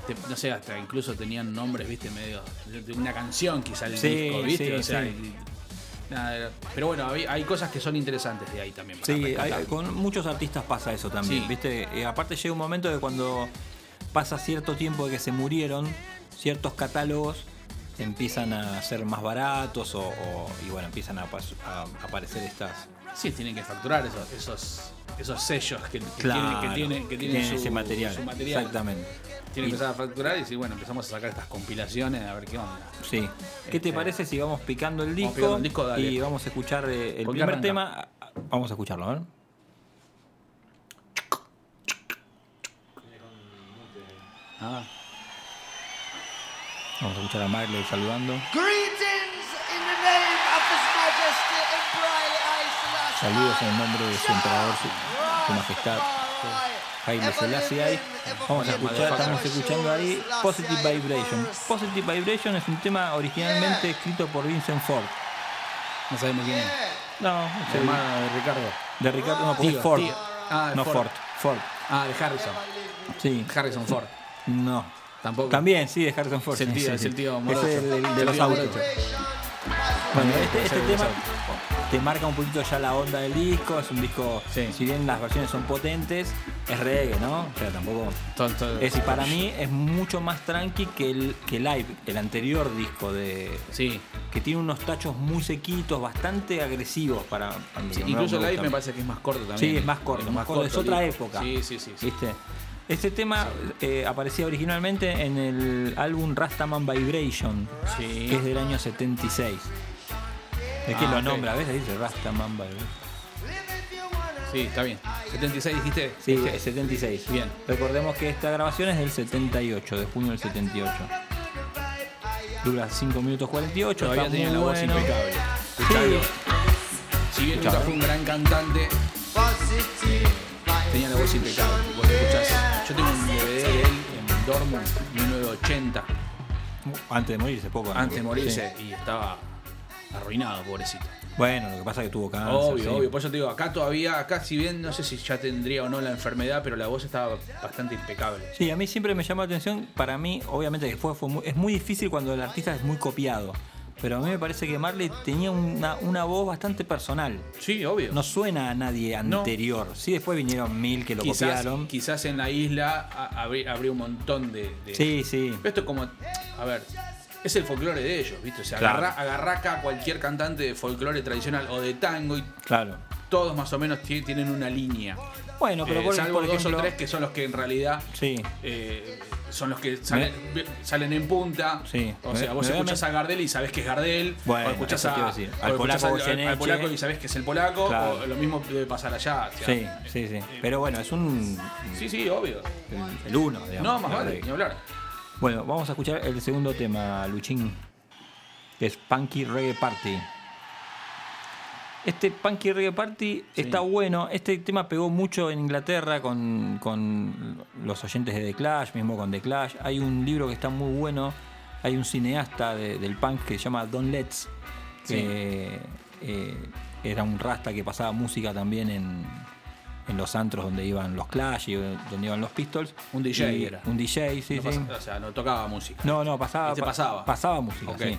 te- no sé, hasta incluso tenían nombres, viste, medio de de una canción quizá el Sí, disco, viste, sí, o sea, sí. Nada, pero bueno, hay, hay cosas que son interesantes de ahí también. para Sí, hay- con muchos artistas pasa eso también, Sí. ¿viste? Eh, aparte llega un momento de cuando pasa cierto tiempo de que se murieron, ciertos catálogos empiezan a ser más baratos o, o- y bueno, empiezan a, aparecer estas... Sí, tienen que facturar esos, esos, esos sellos que, que Claro, tienen, que tienen, que que tienen tienen su, ese material, su material. exactamente. Que empezar a facturar y decir, bueno, empezamos a sacar estas compilaciones a ver qué onda. Sí. ¿Qué te Este, parece si vamos picando el vamos disco, picando el disco, dale. y vamos a escuchar eh, el ¿Con qué primer arranca? tema? Vamos a escucharlo, a ver. Ah. Vamos a escuchar a Marley saludando. Greetings in the name of His Majesty Emperor I Selassie. Saludos en nombre de su emperador, su, su majestad Haile Selassie. Vamos a escuchar, estamos escuchando ahí Positive Vibration. Positive Vibration es un tema originalmente escrito por Vincent Ford. No sabemos quién es. No, es el- Hermano de Ricardo. de Ricardo, no, Tío, Ford. tío. Ah, no Ford. Ford. Ford. Ah, de Harrison. Sí. Harrison Ford. No. Tampoco. También, sí, de Harrison Ford. Es el sí, tío, sí, es el tío Es morocho. el de, de El los autos. Bueno, También este, este tema te marca un poquito ya la onda del disco. Es un disco, si bien las versiones son potentes, es reggae, ¿no? O sea, tampoco. Tonto. Es, y para mí es mucho más tranqui que el que Live, el anterior disco de. Sí. Que tiene unos tachos muy sequitos, bastante agresivos para. para mí, Sí, incluso Live me parece que es más corto también. Sí, es más corto, Es más corto, es otra época. Sí, sí, sí. sí. ¿Viste? Este tema eh, aparecía originalmente en el álbum Rastaman Vibration, Sí. que es del año 76. ¿De qué Ah, lo nombra? ¿Ves? Ahí dice Rastaman Vibration. Sí, está bien. 76 dijiste. Sí, es 76. Bien. Recordemos que esta grabación es del 78, de junio del 78. Dura 5 minutos 48. Todavía está tenía muy la voz bueno. impecable. Sí. Si bien Escuchalo. fue un gran cantante, tenía la voz impecable. Vos escuchás. Yo tengo un DVD de él en Dortmund, 1980, Antes de morirse, poco. antes de morirse, Sí. y estaba arruinado, pobrecito. Bueno, lo que pasa es que tuvo cáncer. Obvio, sí. obvio. Por eso te digo, acá todavía, acá si bien no sé si ya tendría o no la enfermedad, pero la voz estaba bastante impecable. Sí, a mí siempre me llama la atención. Para mí, obviamente, que fue, fue muy- es muy difícil cuando el artista es muy copiado. Pero a mí me parece que Marley tenía una, una voz bastante personal. Sí, obvio. No suena a nadie No. anterior. Sí, después vinieron mil que lo quizás, copiaron. quizás en la isla a- habrí- habría un montón de. de- Sí, sí. Pero Esto es como. A ver. Es el folclore de ellos, ¿viste? O sea, Claro. agarra, agarra acá cualquier cantante de folclore tradicional o de tango y Claro. Todos más o menos ti- tienen una línea. Bueno, pero Eh, por, salvo por dos ejemplo. o tres que son los que en realidad Sí. eh, son los que salen, salen en punta. Sí. O sea, vos escuchás a Gardel y sabés que es Gardel. Bueno, o escuchás a, o Al escuchás polaco al- al, Goyeneche. polaco y sabés que es el polaco. Claro. O lo mismo debe pasar allá. o sea, Sí, sí, sí. Pero bueno, es un. Sí, sí, obvio. El, el uno, digamos. No, más vale, ni hablar. Bueno, vamos a escuchar el segundo tema, Luchín, que es Punky Reggae Party. Este Punky Reggae Party está bueno. Este tema pegó mucho en Inglaterra con, con los oyentes de The Clash, mismo con The Clash. Hay un libro que está muy bueno. Hay un cineasta de- del punk que se llama Don Letts, que eh, era un rasta que pasaba música también en, en los antros donde iban los Clash y donde iban los Pistols. Un DJ Y- era. Un DJ, sí, No sí. o sea, no tocaba música. No, no, pasaba. Este pa- pasaba. Pasaba música, sí.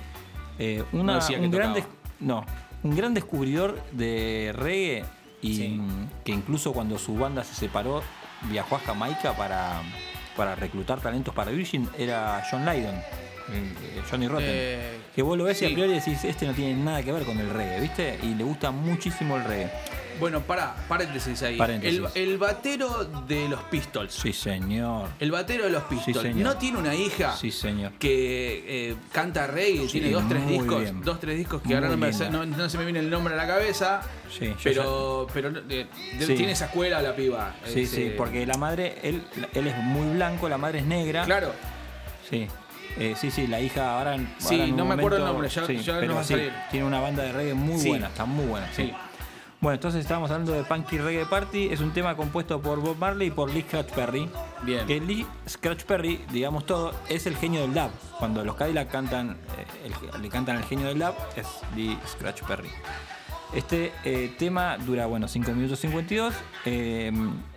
Eh, una- un, gran no, un gran descubridor de reggae y que incluso cuando su banda se separó viajó a Jamaica para, para reclutar talentos para Virgin era John Lydon, Johnny Rotten. Eh, que vos lo ves y a priori decís, este no tiene nada que ver con el reggae, ¿viste? Y le gusta muchísimo el reggae. Bueno, pará, paréntesis ahí. Paréntesis. El, el batero de los Pistols. Sí, señor. El batero de los Pistols. ¿No tiene una hija Sí, señor. que eh, canta reggae? Sí, tiene dos, tres discos. bien. Dos, tres discos que Muy ahora no, me- linda. no- no se me viene el nombre a la cabeza. Sí, pero pero eh, tiene esa escuela la piba. Sí, sí, eh, porque la madre, él, él es muy blanco, la madre es negra. Claro. Sí. Eh, sí, sí, la hija ahora. Sí, ahora en un no me acuerdo el nombre, ya- sí, ya nos va a sí, salir. Tiene una banda de reggae muy Sí. buena, está muy buena. Sí. Sí. Bueno, entonces estábamos hablando de Punky Reggae Party. Es un tema compuesto por Bob Marley y por Lee Scratch Perry. Bien. Que Lee Scratch Perry, digamos todo, es el genio del dub. Cuando los Cadillac cantan, eh, el- le cantan al genio del dub, es Lee Scratch Perry. Este eh, tema dura, bueno, 5 minutos 52. eh,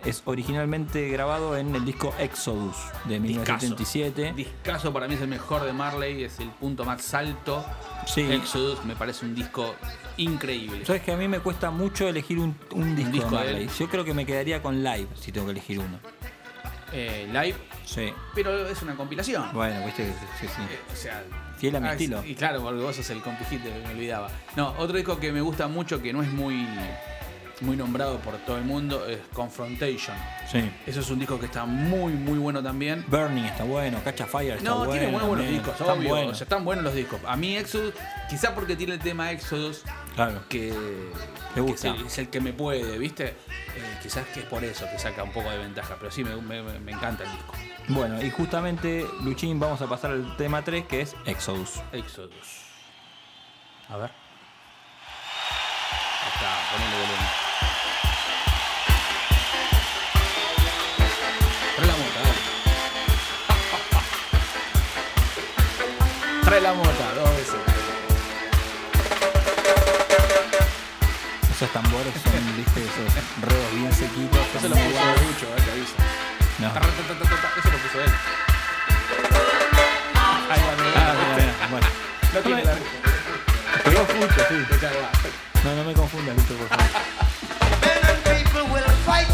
es originalmente grabado en el disco Exodus de 1977. Discaso para mí es el mejor de Marley, es el punto más alto. Sí. Exodus me parece un disco increíble. Sabes que a mí me cuesta mucho elegir un, un disco, disco de Marley. Yo creo que me quedaría con Live si tengo que elegir uno. Eh, live, Sí. pero es una compilación. Bueno, viste que sí, sí. Eh, o sea, Fiel a mi ah, estilo. Y claro, porque vos sos el compijit, me olvidaba. No, otro disco que me gusta mucho, que no es muy, muy nombrado por todo el mundo, es Confrontation. Sí. Eso es un disco que está muy, muy bueno también. Burning está bueno, Catch a Fire está No, bueno. tiene muy buenos discos, Están obvio. buenos. O sea, están buenos los discos. A mí Exodus, quizá porque tiene el tema Exodus, Claro. que, que gusta. es, el, es el que me puede, ¿viste? Eh, quizás que es por eso que saca un poco de ventaja, pero sí, me, me- me encanta el disco. Bueno, y justamente, Luchín, vamos a pasar al tema 3, que es Exodus. Exodus. A ver. Ahí está, ponele volumen. Trae la mota, dos veces. Esos tambores son, viste, esos redos bien sequitos. Eso lo puso mucho, eh, te aviso. No. Eso lo puso él. Ahí va, mira, Ah, mira. mira, bueno. No tiene la. Pegó justo, sí. No, no me confundas, Víctor, por favor.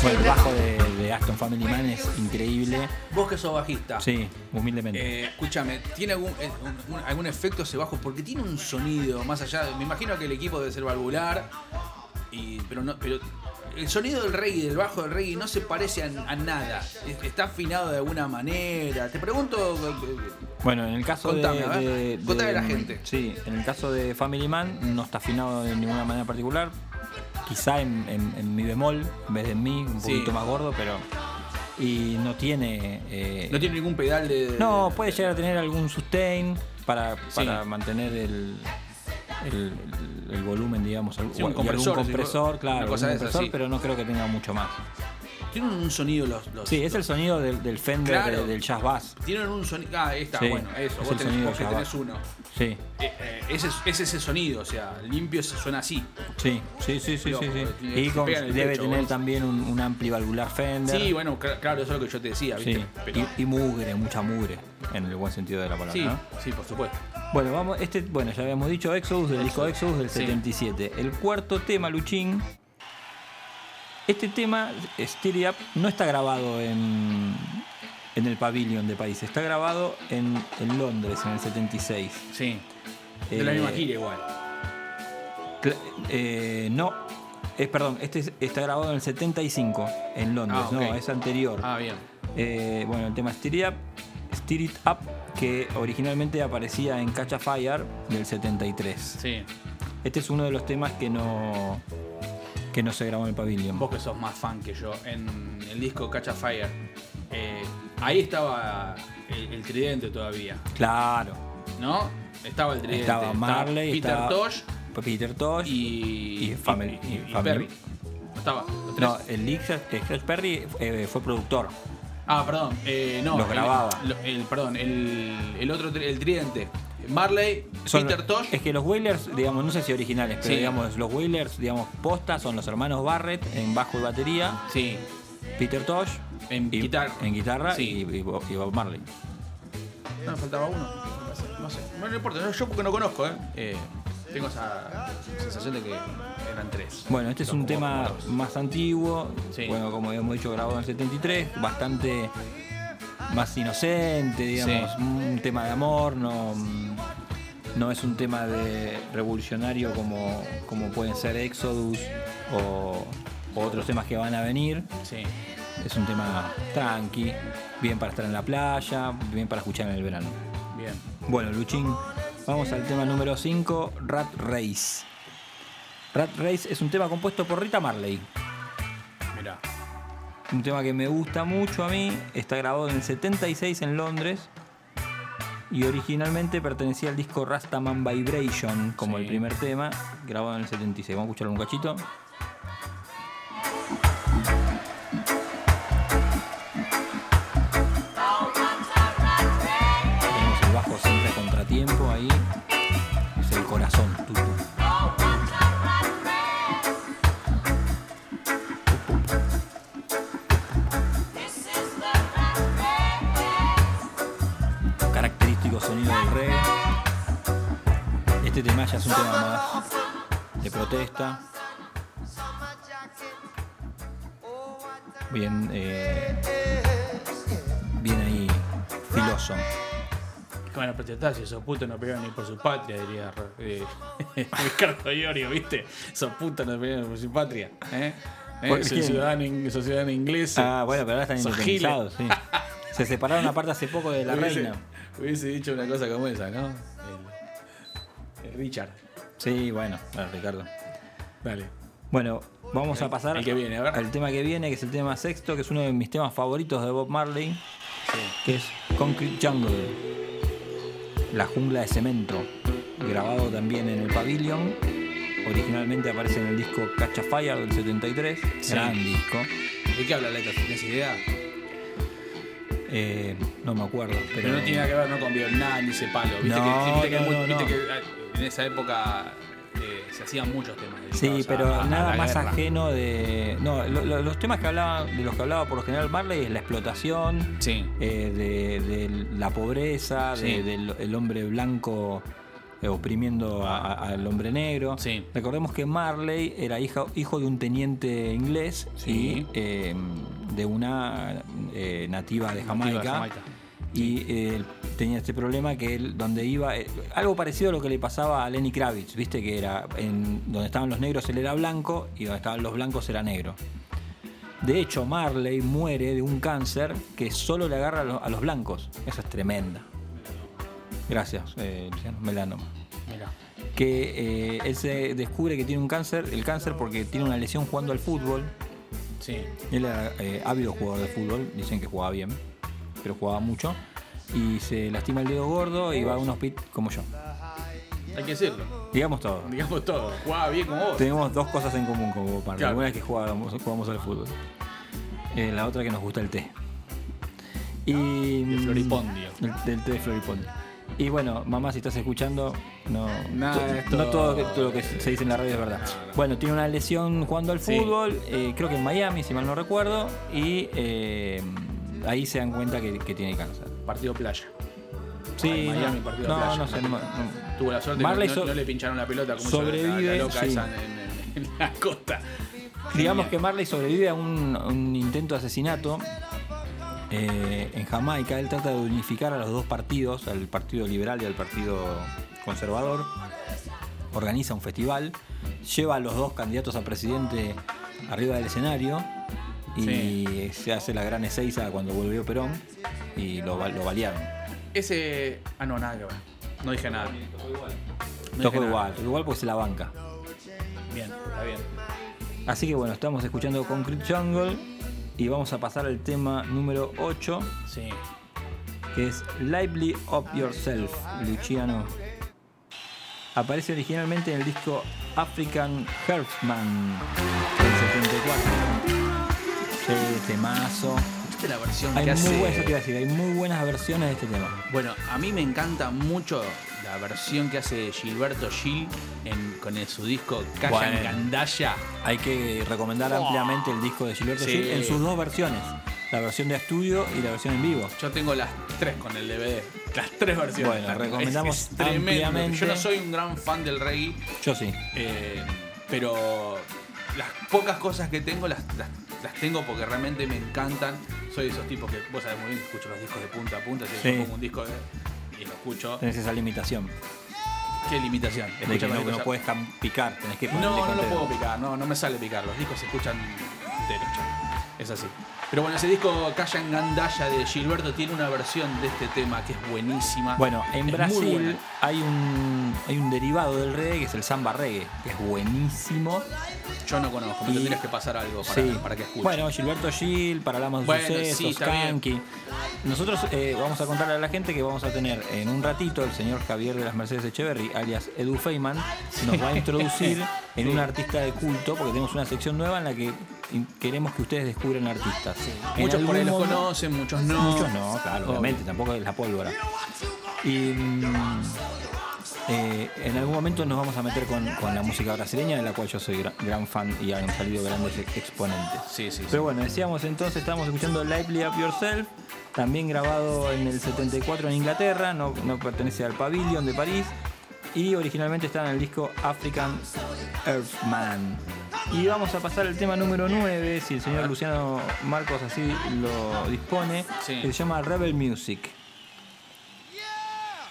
Bueno, el bajo de, de Aston Family Man es increíble. Vos que sos bajista. Sí, humildemente. Eh, escúchame, ¿tiene algún, eh, un- un- algún efecto ese bajo? Porque tiene un sonido más allá. de- me imagino que el equipo debe ser valvular. Y, pero no, pero el sonido del reggae, del bajo del reggae, no se parece a, a nada. Es- Está afinado de alguna manera. Te pregunto. eh, Bueno, en el caso Contame, de, a ver. de- Contame de- a la gente. Sí, en el caso de Family Man no está afinado de ninguna manera particular. Quizá en, en- en mi bemol, en vez de en mi, un Sí. poquito más gordo, pero. Y no tiene. eh, no tiene ningún pedal de. no, puede llegar a tener algún sustain para, Sí. para mantener el, el, el volumen, digamos. Sí, un y algún compresor, claro, compresor, pero no creo que tenga mucho más. Tienen un sonido los. los Sí, es el sonido del, del Fender Claro. de- del Jazz Bass. Tienen un sonido. Ah, ahí está, Sí, bueno, eso. es Vos el tenés, sonido vos que Jazz tenés uno. Sí, Eh, eh, ese, es- ese sonido, o sea, limpio suena así. sí, sí, sí, sí, sí, sí. tiene- Y con- debe pecho, tener también un, un amplivalvular Fender. Sí, bueno, cl- claro, eso es lo que yo te decía, ¿viste? Sí, Pero- y, y mugre, mucha mugre, en el buen sentido de la palabra. sí, ¿no? sí, por supuesto. Bueno, vamos, este, bueno, ya habíamos dicho Exodus, del disco Exodus del Sí. 77. El cuarto tema, Luchín. Este tema, Steady Up, no está grabado en, en el Pavilion de País, está grabado en, en Londres en el 76. Sí. De la Eh, misma gira igual. Eh, no, es, perdón, este es- está grabado en el 75 en Londres, Ah, no, es anterior. Ah, bien. Eh, bueno, el tema Up Stir It Up, que originalmente aparecía en Catch a Fire del 73. Sí. Este es uno de los temas que no que no se grabó en el pavilion. Vos que sos más fan que yo, en el disco Catch a Fire, eh, ahí estaba el, el tridente todavía, Claro. ¿no? Estaba el tridente. Estaba Marley, Peter estaba Tosh Peter Tosh y, y Family- y- y y Family. Perry. No estaba. los tres. No, el Lick Perry eh, fue productor. Ah, perdón. eh, no. Los el- grababa. lo- El, perdón, el, el otro, el tridente. Marley, Son- Peter Tosh. Es que los Wailers, digamos, no sé si originales, pero Sí. digamos, los Wailers, digamos, posta son los hermanos Barrett en bajo y batería. Sí. Peter Tosh en guitarra, en guitarra Sí. y, y Bob y Bob Marley. No, me faltaba uno. No sé. No, no importa, yo- yo porque no conozco, ¿eh? Eh, Tengo esa sensación de que eran tres. Bueno, este es un tema más antiguo, Sí. bueno, como habíamos dicho, grabado en el 73, bastante más inocente, digamos, Sí. un tema de amor, no, no es un tema de revolucionario como, como pueden ser Exodus o, o otros temas que van a venir. Sí. Es un tema tranqui, bien para estar en la playa, bien para escuchar en el verano. Bien. Bueno, Luchín, vamos al tema número 5, Rat Race. Rat Race es un tema compuesto por Rita Marley. Un tema que me gusta mucho a mí. Está grabado en el 76 en Londres. Y originalmente pertenecía al disco Rastaman Vibration, como Sí. el primer tema, grabado en el 76. Vamos a escucharlo un cachito. Tenemos el bajo siempre a contratiempo ahí. Este tema ya es un tema más de protesta. Bien, eh, bien ahí, filoso. Bueno, protestar si esos putos no pelean ni por su patria, diría eh, (laughs) Ricardo Iorio, ¿viste? Esos putos no pelean por su patria. ¿eh? ¿Eh? Inglés. Ah, bueno, pero ahora están independizados, sí. Se separaron aparte hace poco de la Hubiese- reina. Hubiese dicho una cosa como esa, ¿no? Richard. Sí, bueno, bueno, Ricardo. Dale. Bueno, vamos a pasar el que viene, a ver. al tema que viene, que es el tema sexto, que es uno de mis temas favoritos de Bob Marley, que es Concrete Jungle, la jungla de cemento, grabado también en el Pavilion. Originalmente aparece en el disco Catch a Fire del 73, Sí. gran disco. ¿De qué habla la letra? ¿Tienes idea? Eh, no me acuerdo, pero, Pero no tiene nada que ver ¿no? con Vietnam ni ese palo. Viste No, que, viste que muy- viste en esa época eh, se hacían muchos temas. Sí, pero a- nada más guerra. ajeno de. No, lo- lo- los temas que hablaba, de los que hablaba por lo general Marley es la explotación, Sí. eh, de, de la pobreza, de- del el hombre blanco eh, oprimiendo a- al hombre negro. Sí. Recordemos que Marley era hijo, hijo de un teniente inglés y eh, de una eh, nativa de Jamaica. Nativa de Jamaica. Y eh, tenía este problema que él, donde iba, eh, algo parecido a lo que le pasaba a Lenny Kravitz, viste que era en, donde estaban los negros él era blanco y donde estaban los blancos era negro. De hecho, Marley muere de un cáncer que solo le agarra a los, a los blancos. Esa es tremenda. Gracias, eh, Luciano. Melanoma. Que eh, él se descubre que tiene un cáncer, el cáncer porque tiene una lesión jugando al fútbol. Sí. Él era ávido jugador de fútbol, dicen que jugaba bien, pero jugaba mucho. Y se lastima el dedo gordo y va a un hospital como yo. Hay que decirlo. Digamos todo. Digamos todo. Jugaba bien como vos. Tenemos dos cosas en común como Marley. Claro. Una es que jugamos, jugamos al fútbol. Eh, la otra que nos gusta el té. Y, De Floripondio. El, té de Floripondio. Y bueno, mamá, si estás escuchando, no, Nada, to- esto- no todo, todo lo que se dice en la radio es verdad. Bueno, tiene una lesión jugando al Sí. fútbol, eh, creo que en Miami, si mal no recuerdo, y eh, ahí se dan cuenta que, que tiene cáncer. Partido playa. Sí, Miami, no, partido no, playa. no sé, no. Tuvo la suerte Marley que no, so- no le pincharon la pelota como sobrevive, la, loca sí. esa en, en- en la costa. Digamos que Marley sobrevive a un, a un intento de asesinato eh, en Jamaica. Él trata de unificar a los dos partidos, al Partido Liberal y al Partido Conservador. Organiza un festival, lleva a los dos candidatos a presidente arriba del escenario y Sí. se hace la gran Ezeiza cuando volvió Perón y lo, lo balearon. Ese. Ah, no, nada que ver. No dije nada. No Tocó nada. igual, igual porque se la banca. Bien, está bien. Así que bueno, estamos escuchando Concrete Jungle y vamos a pasar al tema número 8, Sí. que es Lively Up Yourself, Luciano. Aparece originalmente en el disco African Herbsman del 74. Sí, temazo. ¿Viste la versión Hay que muy, hace? buenas, decir, hay muy buenas versiones de este tema. Bueno, a mí me encanta mucho la versión que hace Gilberto Gil en, con el- su disco Calla Bueno. en Gandaya. Hay que recomendar ampliamente el disco de Gilberto Sí. Gil en sus dos versiones. La versión de estudio y la versión en vivo. Yo tengo las tres con el DVD. Las tres versiones. Bueno, Están- recomendamos es, es tremendo. ampliamente. Yo no soy un gran fan del reggae, Yo sí. eh, pero las pocas cosas que tengo las, las, las tengo porque realmente me encantan. Soy de esos tipos que, vos sabés muy bien, escucho los discos de punta a punta. Si Sí. yo pongo un disco de- y lo escucho. Tenés esa limitación. ¿Qué limitación? De que no, no puedes picar, tenés que No, no lo puedo picar, no, no me sale picar. Los discos se escuchan derecho. Es así. Pero bueno, ese disco Calla en Gandaya de Gilberto tiene una versión de este tema que es buenísima. Bueno, en Es Brasil hay un, hay un derivado del reggae que es el samba reggae, que es buenísimo. Yo no conozco, me Y- tendrías que pasar algo para, Sí. para que escuche. Bueno, Gilberto Gil, para Lamos de Bueno, Sucesos, sí. Kanki. Nosotros eh, vamos a contarle a la gente que vamos a tener en un ratito el señor Javier de las Mercedes Echeverry, alias Edu Feynman, nos va a (laughs) introducir (laughs) en un artista de culto, porque tenemos una sección nueva en la que queremos que ustedes descubran artistas. Muchos por ahí los conocen, muchos no. Muchos no, claro, obviamente, tampoco es la pólvora. Y mm, eh, en algún momento nos vamos a meter con, con la música brasileña, de la cual yo soy gra- gran fan y han salido grandes ex- exponentes. Sí, sí, sí. Pero bueno, decíamos entonces, estábamos escuchando Lively Up Yourself, también grabado en el 74 en Inglaterra, no, no pertenece al Pavilion de París, y originalmente estaba en el disco African Earthman. Y vamos a pasar al tema número 9, si el señor Luciano Marcos así lo dispone, Sí. que se llama Rebel Music.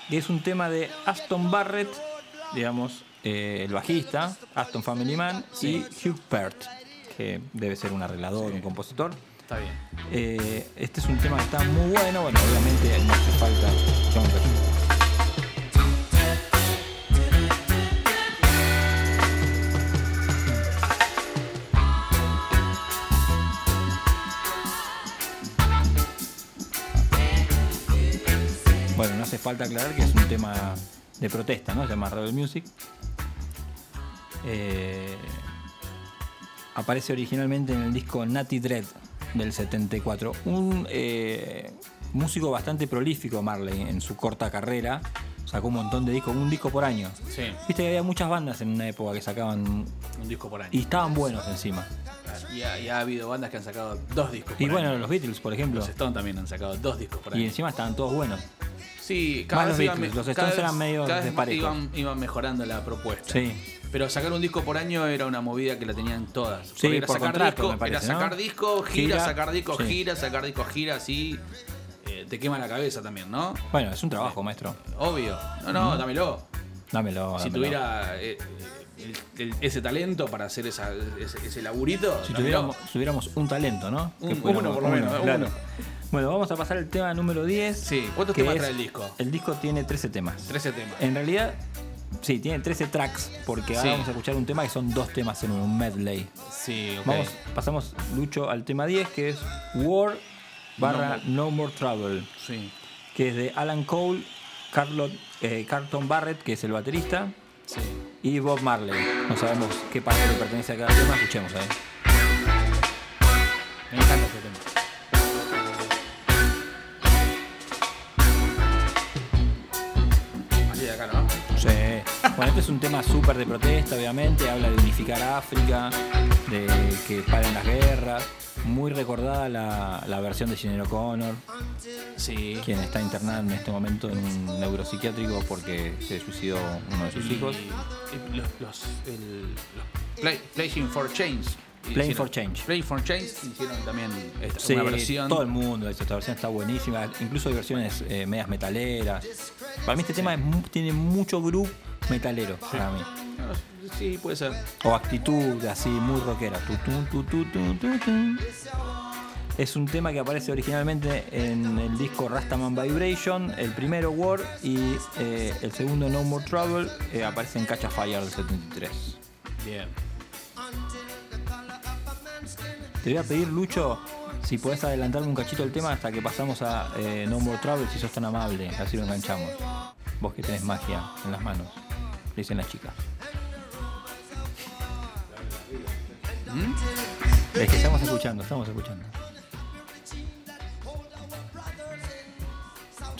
Que es un tema de Aston Barrett, digamos, eh, el bajista, Aston Family Man, Sí. y Hugh Pert, que debe ser un arreglador, un compositor. Está bien. Eh, este es un tema que está muy bueno, bueno, obviamente no hace falta. Bueno, no hace falta aclarar que es un tema de protesta, ¿no? Se llama Rebel Music. Eh, aparece originalmente en el disco Natty Dread del 74. Un eh, músico bastante prolífico, Marley, en su corta carrera. Sacó un montón de discos, un disco por año. Sí, Viste que había muchas bandas en una época que sacaban un disco por año. y estaban buenos encima. Y ha, y ha habido bandas que han sacado dos discos por Y año. bueno, los Beatles, por ejemplo. Los Stones también han sacado dos discos por año. Y encima estaban todos buenos. Sí, cada Más vez los iban, Beatles, los cada Stones vez- eran medio cada vez iban, iban mejorando la propuesta. Sí. Pero sacar un disco por año era una movida que la tenían todas. Sí, era por sacar contrato, disco, me parece, era sacar ¿no? disco, gira, Gira, sacar disco, sí. gira, sacar disco, gira, así. Eh, te quema la cabeza también, ¿no? Bueno, es un trabajo, maestro. Obvio. No, no, dámelo. Dámelo. Si dámelo. tuviera eh, el- el- ese talento para hacer esa, ese, ese laburito, Si tuviéramos, tuviéramos un talento, ¿no? Un- Que uno por lo menos, uno, uno. claro. Bueno, vamos a pasar al tema número 10. Sí, ¿cuántos temas es- trae el disco? El disco tiene 13 temas. 13 temas. En realidad, sí, tiene 13 tracks, porque ahora vamos a escuchar un tema que son dos temas en un medley. Sí, ok. Vamos, pasamos, Lucho, al tema 10, que es War barra No More Trouble, Sí. que es de Alan Cole, Carlot, eh, Carlton Barrett, que es el baterista, Sí. y Bob Marley. No sabemos qué parte le pertenece a cada tema, escuchemos ahí. Me encanta este tema. Bueno, este es un tema súper de protesta, obviamente. Habla de unificar a África, de que paren las guerras. Muy recordada la, la versión de Gene O'Connor, Sí. quien está internada en este momento en un neuropsiquiátrico porque se suicidó uno de sus Y- hijos. y los, los, el- los play- Playing for Change. Playing for Change. Playing for Change hicieron también esta, Sí, una versión. todo el mundo, esta versión está buenísima. Incluso hay versiones eh, medias metaleras. Para mí este tema es tiene mucho groove metalero. Para mí. sí, puede ser. O actitud así muy rockera. Tu, tu, tu. Es un tema que aparece originalmente en el disco Rastaman Vibration, el primero War y eh, el segundo No More Trouble eh, aparece en Catch a Fire del 73. Bien. Te voy a pedir, Lucho, si podés adelantarme un cachito el tema hasta que pasamos a eh, No More Trouble, si sos tan amable, así lo enganchamos. Vos que tenés magia en las manos, le dicen las chicas. ¿Mm? Es que estamos escuchando, estamos escuchando.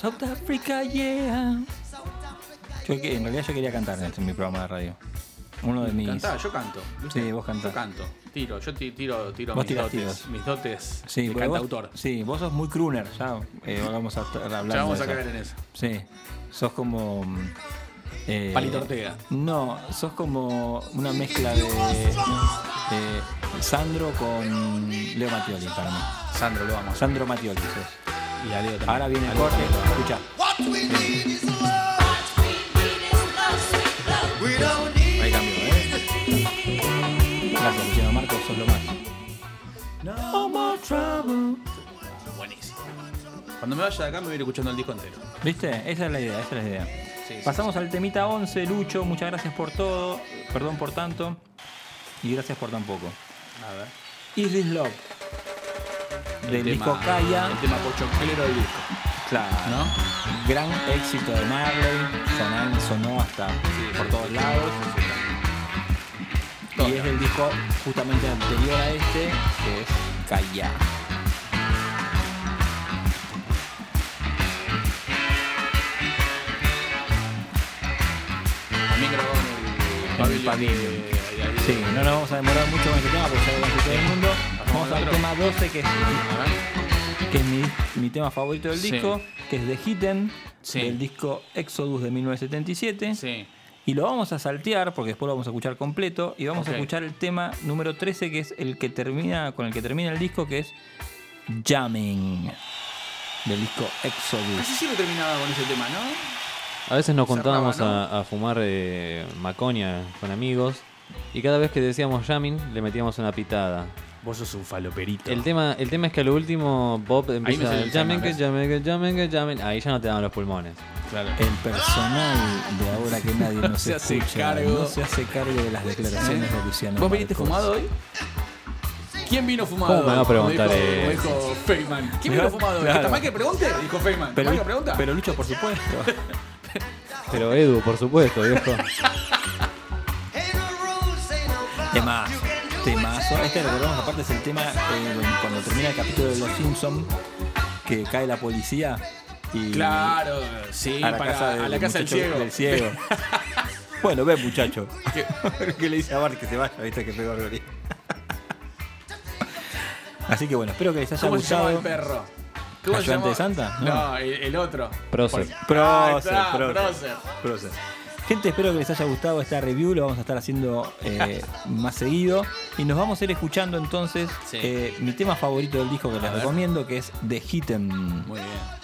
South Africa, yeah. Yo, en realidad yo quería cantar en este mi programa de radio. Uno de mis. Cantá, yo canto. Sí, vos cantás. Yo canto. Tiro, yo ti- tiro, tiro mis dotes. tiros. Mis dotes Sí, de porque vos- cantautor. sí, vos sos muy crooner, ya eh, vamos a estar hablando. Ya vamos de a caer en eso. Sí, sos como. mm, eh, Palito Ortega. No, sos como una mezcla de eh, Sandro con Leo Mattioli para mí. Sandro, lo vamos. Sandro Mattioli sos. Y a Leo también. Ahora viene el corte, escucha. Sos lo más. No more trouble. Buenísimo. Cuando me vaya de acá me voy a ir escuchando el disco entero. ¿Viste? Esa es la idea, esa es la idea. Sí, sí, Pasamos al temita 11, Lucho, muchas gracias por todo, perdón por tanto y gracias por tan poco. A ver. Is This Love? El Del tema- disco Kaya. El tema pochoclero del disco. Claro. ¿No? Gran éxito de Marley, sonó, sonó hasta por todos lados. Y es el disco justamente anterior a este, que es Kaya. También en el el de- Sí, no nos vamos a demorar mucho con este tema porque ya lo conoce todo el mundo. Vamos al tema 12, que es, que es mi, mi tema favorito del Sí. disco, que es The Hidden, Sí. del disco Exodus de 1977. Sí. Y lo vamos a saltear porque después lo vamos a escuchar completo y vamos a escuchar el tema número 13 que es el que termina con el que termina el disco que es Jamming del disco Exodus. Casi siempre terminaba con ese tema, ¿no? A veces nos Cerraba, contábamos ¿no? a, a fumar eh, macoña con amigos y cada vez que decíamos jamming le metíamos una pitada. Vos sos un faloperito. El tema, el tema es que a lo último Bob empieza jamming, tema, que jamming, que jamming, que jamming. Ahí ya no te dan los pulmones. Claro. El personal de ahora que nadie nos (laughs) Se hace escucha cargo. no se hace cargo de las declaraciones de Luciano. ¿Vos viniste Marcos. fumado hoy? ¿Quién vino fumado? ¿Cómo me va a preguntar Como dijo, eso? dijo Feynman. ¿Quién vino fumado hoy? Claro. ¿Está mal que pregunte? Dijo Feynman. ¿Está Pero, mal que pregunta? pero Lucho, por supuesto. Pero Edu, por supuesto, viejo. Temazo, temazo. Este recordamos aparte es el tema eh, cuando termina el capítulo de Los Simpsons que cae la policía y Claro, sí, a la para- casa, a la casa del muchacho- ciego. del ciego. (laughs) bueno, ve muchacho. (laughs) que le dice a Bart que se vaya, viste que pegó Rory. (laughs) Así que bueno, espero que les haya ¿Cómo se llama gustado. el perro? ¿Cómo se ¿Ayudante llama? de Santa? No, el, el otro. Prócer. Ah, Prócer, está, prócer. prócer. Prócer. Gente, espero que les haya gustado esta review. Lo vamos a estar haciendo eh, (laughs) más seguido. Y nos vamos a ir escuchando entonces Sí. eh, mi tema favorito del disco que les ver. recomiendo, que es The Hidden. Muy bien.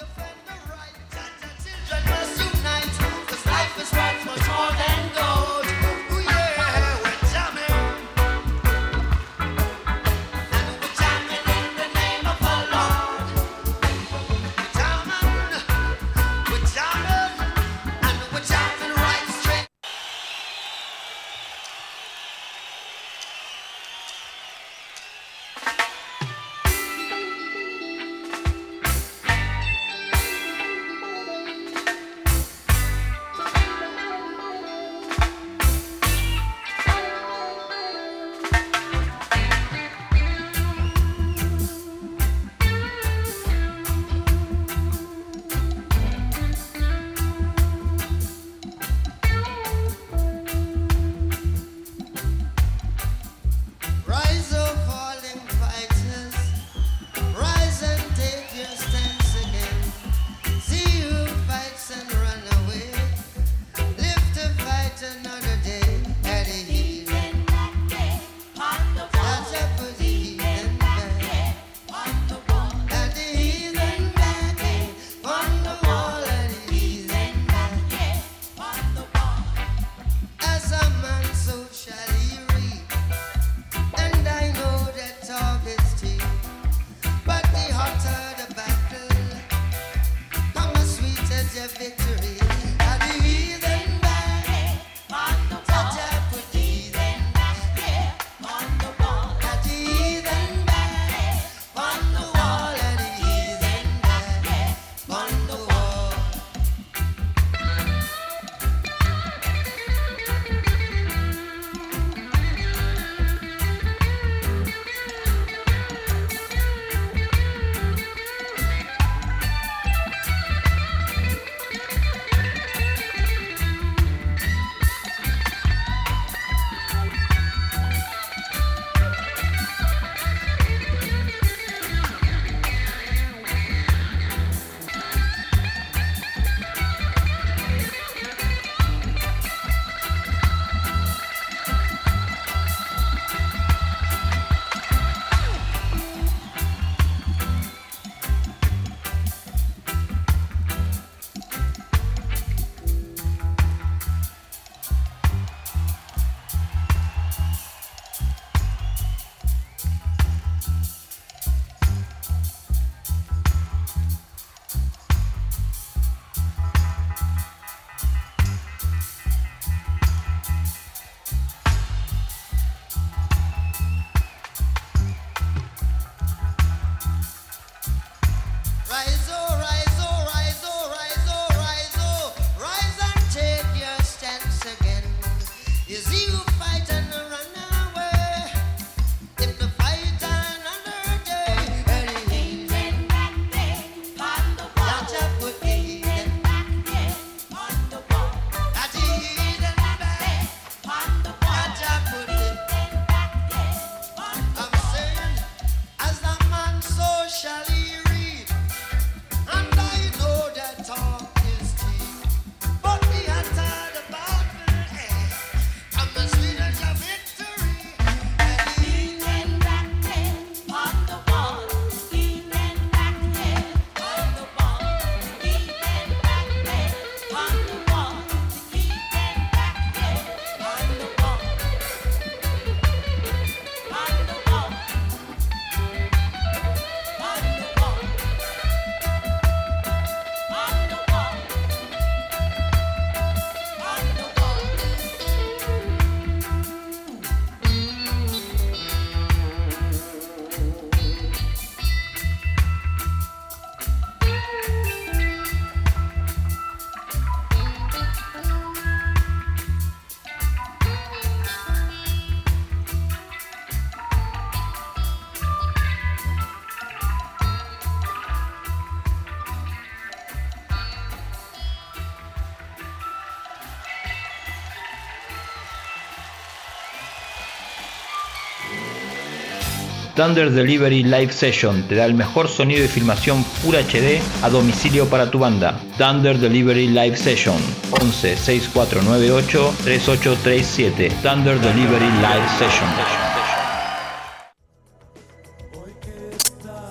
Thunder Delivery Live Session te da el mejor sonido y filmación Full HD a domicilio para tu banda. Thunder Delivery Live Session 11 6498 3837 Thunder Delivery Live Session.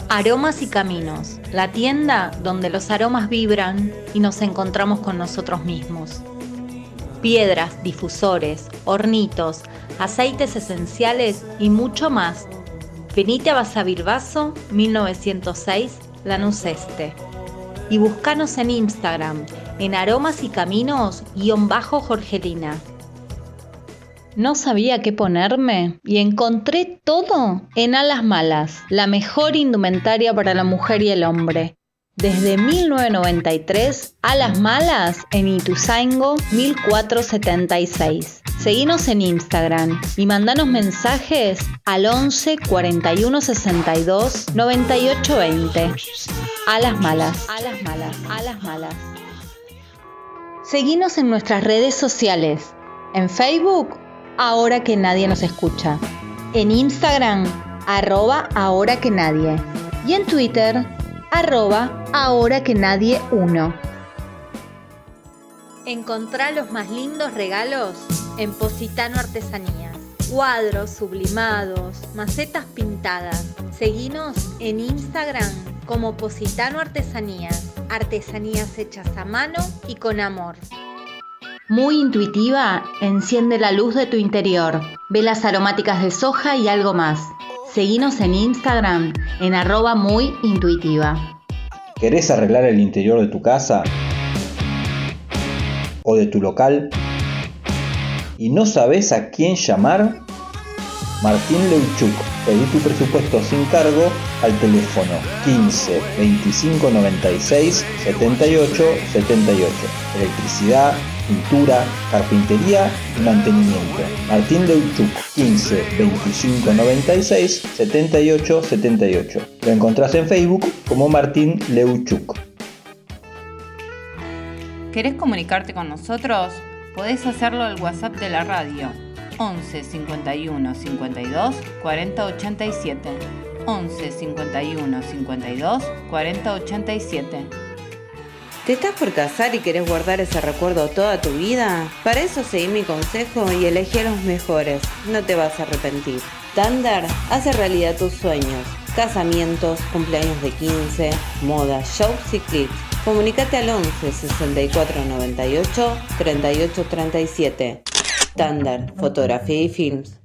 Aromas y Caminos, la tienda donde los aromas vibran y nos encontramos con nosotros mismos. Piedras, difusores, hornitos, aceites esenciales y mucho más. Venite a Basavilbaso 1906 Lanús Este y buscanos en Instagram en aromas y caminos guion bajo Jorgelina. No sabía qué ponerme y encontré todo en Alas Malas, la mejor indumentaria para la mujer y el hombre. Desde 1993, Alas Malas en Ituzaingo 1476. Seguinos en Instagram y mandanos mensajes al 11 41 62 98 20. Alas Malas, Alas Malas, Alas Malas. Seguinos en nuestras redes sociales. En Facebook, ahora que nadie nos escucha. En Instagram, arroba ahora que nadie. Y en Twitter, arroba ahora que nadie uno. Encontrá los más lindos regalos en Positano Artesanías. Cuadros sublimados, macetas pintadas. Seguinos en Instagram como Positano Artesanías. Artesanías hechas a mano y con amor. Muy intuitiva, enciende la luz de tu interior. Velas aromáticas de soja y algo más. Seguinos en Instagram en arroba muy intuitiva. ¿Querés arreglar el interior de tu casa? o de tu local y no sabes a quién llamar, Martín Leuchuk. Pedí tu presupuesto sin cargo al teléfono 15 25 96 78 78. Electricidad, pintura, carpintería y mantenimiento. Martín Leuchuk 15 25 96 78 78. Lo encontrás en Facebook como Martín Leuchuk. ¿Querés comunicarte con nosotros? Podés hacerlo al WhatsApp de la radio 11 51 52 40 87. 11 51 52 40 87. ¿Te estás por casar y querés guardar ese recuerdo toda tu vida? Para eso seguí mi consejo y elegí a los mejores. No te vas a arrepentir. Tandar hace realidad tus sueños. Casamientos, cumpleaños de 15, moda, shows y clips. Comunicate al 11 64 98 38 37. Tandar, fotografía y films.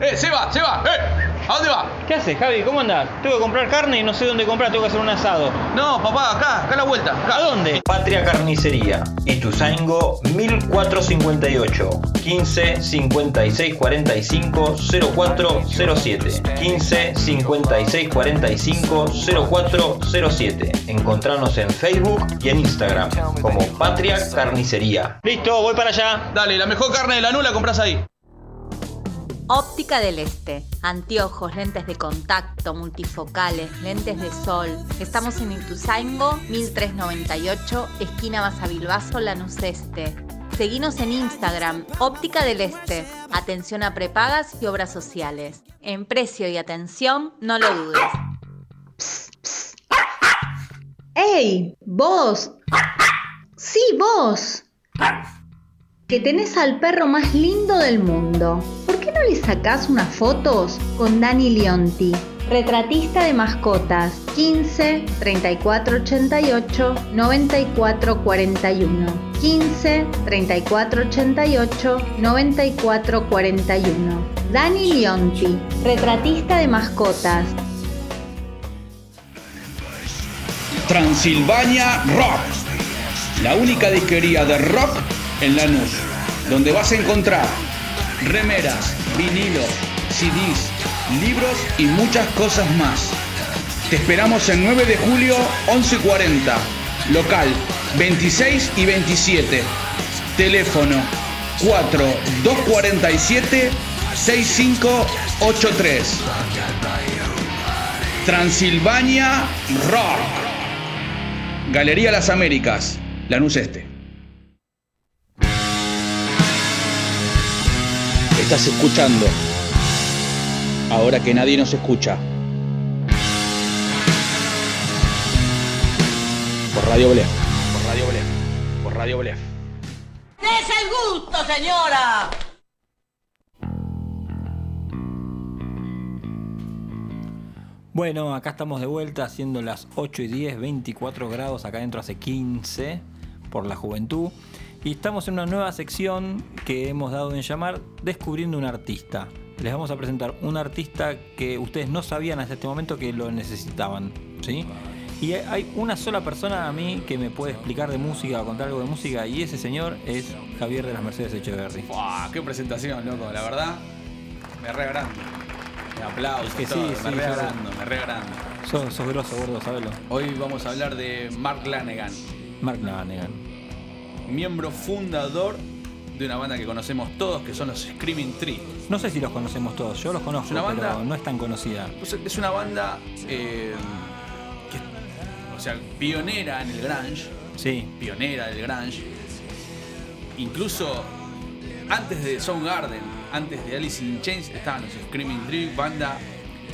¡Eh, Seba! ¡Seba! ¡Eh! ¿A dónde va? ¿Qué haces, Javi? ¿Cómo andás? Tengo que comprar carne y no sé dónde comprar, tengo que hacer un asado. No, papá, acá, acá a la vuelta. ¿A dónde? Patria Carnicería, Ituzaingo 1458, 15 56 45 0407, 15 56 45 0407. Encontranos en Facebook y en Instagram como Patria Carnicería. Listo, voy para allá. Dale, la mejor carne de la nula compras ahí. Óptica del Este. Anteojos, lentes de contacto, multifocales, lentes de sol. Estamos en Ituzaingo, 1398, esquina Basavilbaso, Lanús Este. Seguinos en Instagram, Óptica del Este. Atención a prepagas y obras sociales. En precio y atención, no lo dudes. ¡Ey! ¡Vos! ¡Sí, vos! Que tenés al perro más lindo del mundo. ¿Por qué no le sacás unas fotos con Dani Leonti? Retratista de mascotas 15 34 88 94 41 15 34 88 94 41 Dani Leonti, retratista de mascotas Transilvania Rock, la única disquería de rock en Lanús, donde vas a encontrar remeras, vinilos, CDs, libros y muchas cosas más. Te esperamos el 9 de julio 1140, local 26 y 27, teléfono 4247 6583. Transilvania Rock. Galería Las Américas, Lanús Este. Estás escuchando. Ahora que nadie nos escucha. Por Radio Blef. Por Radio Blef. Por Radio Blef. ¡Es el gusto, señora! Bueno, acá estamos de vuelta haciendo las 8 y 10, 24 grados, acá adentro hace 15 por la juventud. Y estamos en una nueva sección que hemos dado en llamar Descubriendo un artista. Les vamos a presentar un artista que ustedes no sabían hasta este momento que lo necesitaban. ¿sí? Y hay una sola persona a mí que me puede explicar de música o contar algo de música y ese señor es Javier de las Mercedes Echeverry. ¡Buah! ¡Qué presentación, loco! La verdad, me re agrando. Me aplauso, Es que todo, sí, me sí, re yo- agrando, me re agrando. Sos, sos grosso, gordo, sabelo. Hoy vamos a hablar de Mark Lanegan. Mark Lanegan. Miembro fundador de una banda que conocemos todos, que son los Screaming Tree. No sé si los conocemos todos, yo los conozco, Es una banda- pero no es tan conocida. Es una banda eh, que, o sea, pionera en el grunge. Sí. Pionera del grunge. Incluso antes de Soundgarden, antes de Alice in Chains, estaban los Screaming Tree, banda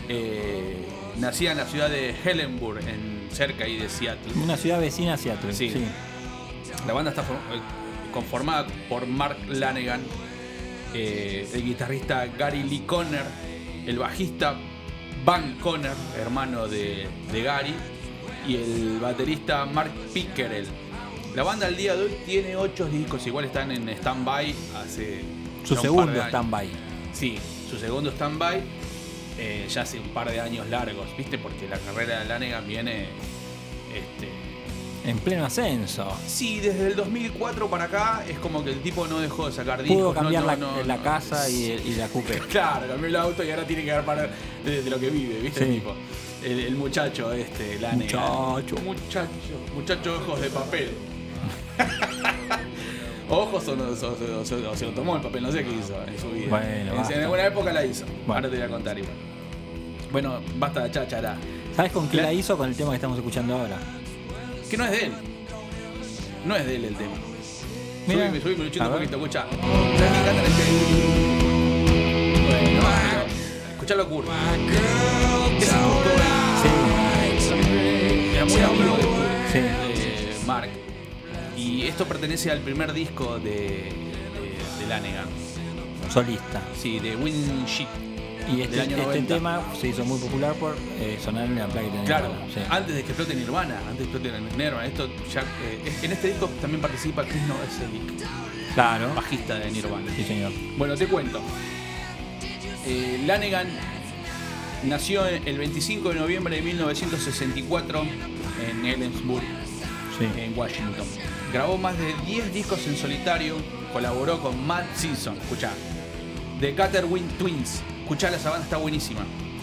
eh, nacida en la ciudad de Hellenburg, en, cerca ahí de Seattle. Una ciudad vecina a Seattle. Sí. Sí. La banda está eh, conformada por Mark Lanegan, eh, el guitarrista Gary Lee Conner, el bajista Van Conner, hermano de, de Gary, y el baterista Mark Pickerel. La banda al día de hoy tiene ocho discos, igual están en stand-by hace. Su segundo stand-by. Sí, su segundo stand-by eh, ya hace un par de años largos, ¿viste? Porque la carrera de Lanegan viene este, En pleno ascenso. Sí, desde el 2004 para acá es como que el tipo no dejó de sacar discos. Pudo cambiar no, la, no, la no. casa y, y la coupe. (laughs) Claro, cambió el auto y ahora tiene que agarrar de, de lo que vive, ¿viste? Sí. El tipo. El, el muchacho este, la Muchacho. Muchacho. Muchacho ojos de papel. (laughs) ojos o, no, o- o- o- o se lo tomó el papel, no sé qué hizo en su vida. Bueno, En- en alguna época la hizo. Bueno. Ahora te voy a contar igual. Bueno, basta de cháchara. ¿Sabes con qué La- la hizo? Con el tema que estamos escuchando ahora. Que no es de él. No es de él el tema. Mira. Subime, subime, luchito un poquito, escucha. Escuchá lo curvo. Ese justo era muy amigo de, Sí. de Mark. Y esto pertenece al primer disco de, de, de Lanegan. Solista. Sí, de Win Shit. Y del este, este 90. tema se hizo muy popular por eh, sonar en la placa de Claro, Nirvana, sí. antes de que explote Nirvana, antes de que explote Nirvana, esto ya, eh, en este disco también participa Chris Novoselic, Claro. bajista de Nirvana. Sí, señor. Bueno, te cuento. Eh, Lanegan nació el 25 de noviembre de 1964 en Ellensburg, Sí. en Washington. Grabó más de 10 discos en solitario, colaboró con Matt Simpson, escuchá, The Gutterwind Twins. Escuchá, esa banda está buenísima.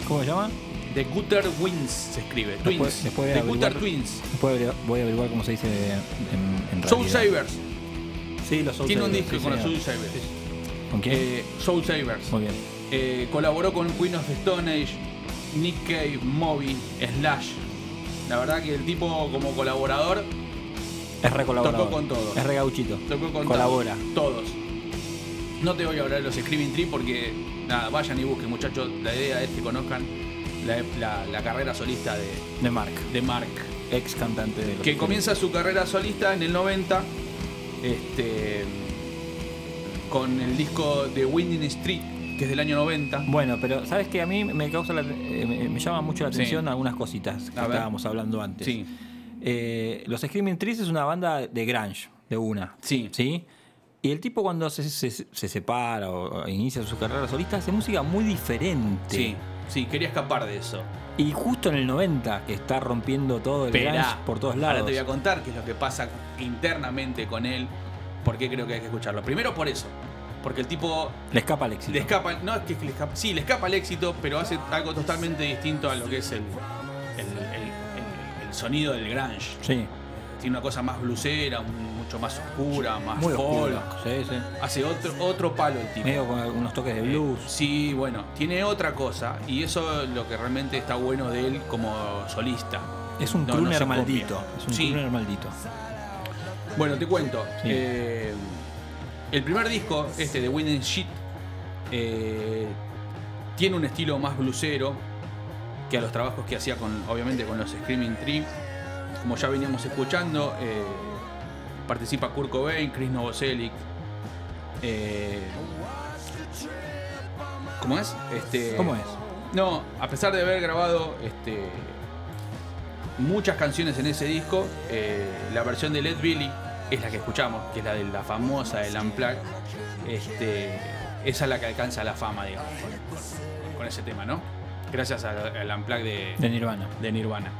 ¿Cómo se llama? The Gutter Wins se escribe. Twins. Después- después de The Gutter Twins. Después voy a averiguar cómo se dice en, en Soul. Savers. Sí, los Soul Tiene un disco sí, con los. Soul Savers. ¿Con quién? Eh, Soul Savers. Muy bien. Eh, colaboró con Queen of the Stone Age, Nick Cave, Moby, Slash. La verdad que el tipo como colaborador Es re colaborador. Tocó con todos. Es re gauchito. tocó con Colabora. todos. No te voy a hablar de los Screaming Tree porque nada, vayan y busquen muchachos. La idea es que conozcan la, la- la carrera solista de, De Mark. de Mark. Ex cantante de los que comienza su carrera solista en el 90 este, con el disco de Winding Street, que es del año 90. Bueno, pero ¿sabes qué? A mí me causa la- eh, me, me llama mucho la Sí. atención algunas cositas que A ver. estábamos hablando antes. Sí. Eh, los Screaming Trees es una banda de grunge, de una. Sí. ¿Sí? Y el tipo cuando se, se- se separa o, o inicia su carrera solista hace música muy diferente. Sí, sí, quería escapar de eso. Y justo en el 90, que está rompiendo todo el grunge por todos lados. Ahora te voy a contar qué es lo que pasa internamente con él, por qué creo que hay que escucharlo. Primero por eso, porque el tipo Le escapa el éxito. le escapa, no es que le escapa, sí, le escapa el éxito, pero hace algo totalmente distinto a lo que es el, el, el- el- el sonido del grunge. Sí, Tiene una cosa más blusera, un- mucho más oscura, más muy folk. oscuro. Sí, sí. Hace otro, otro palo el tipo. Medio con algunos toques de blues. Sí, bueno, tiene otra cosa y eso es lo que realmente está bueno de él como solista. Es un No, crooner maldito. Es un Sí. crooner maldito. Bueno, te cuento. Sí. Eh, el primer disco, este de Wind and Shit, eh, tiene un estilo más blusero que a los trabajos que hacía con, obviamente, con los Screaming Tree. Como ya veníamos escuchando, eh, participa Kurt Cobain, Chris Novoselic. eh, ¿Cómo es? Este, ¿Cómo es? No, a pesar de haber grabado este, muchas canciones en ese disco, eh, la versión de Led Billy es la que escuchamos, que es la de la famosa del Unplugged. Este, esa es la que alcanza la fama, digamos, con, ese tema, ¿no? Gracias al, al Unplugged de, De Nirvana. de Nirvana.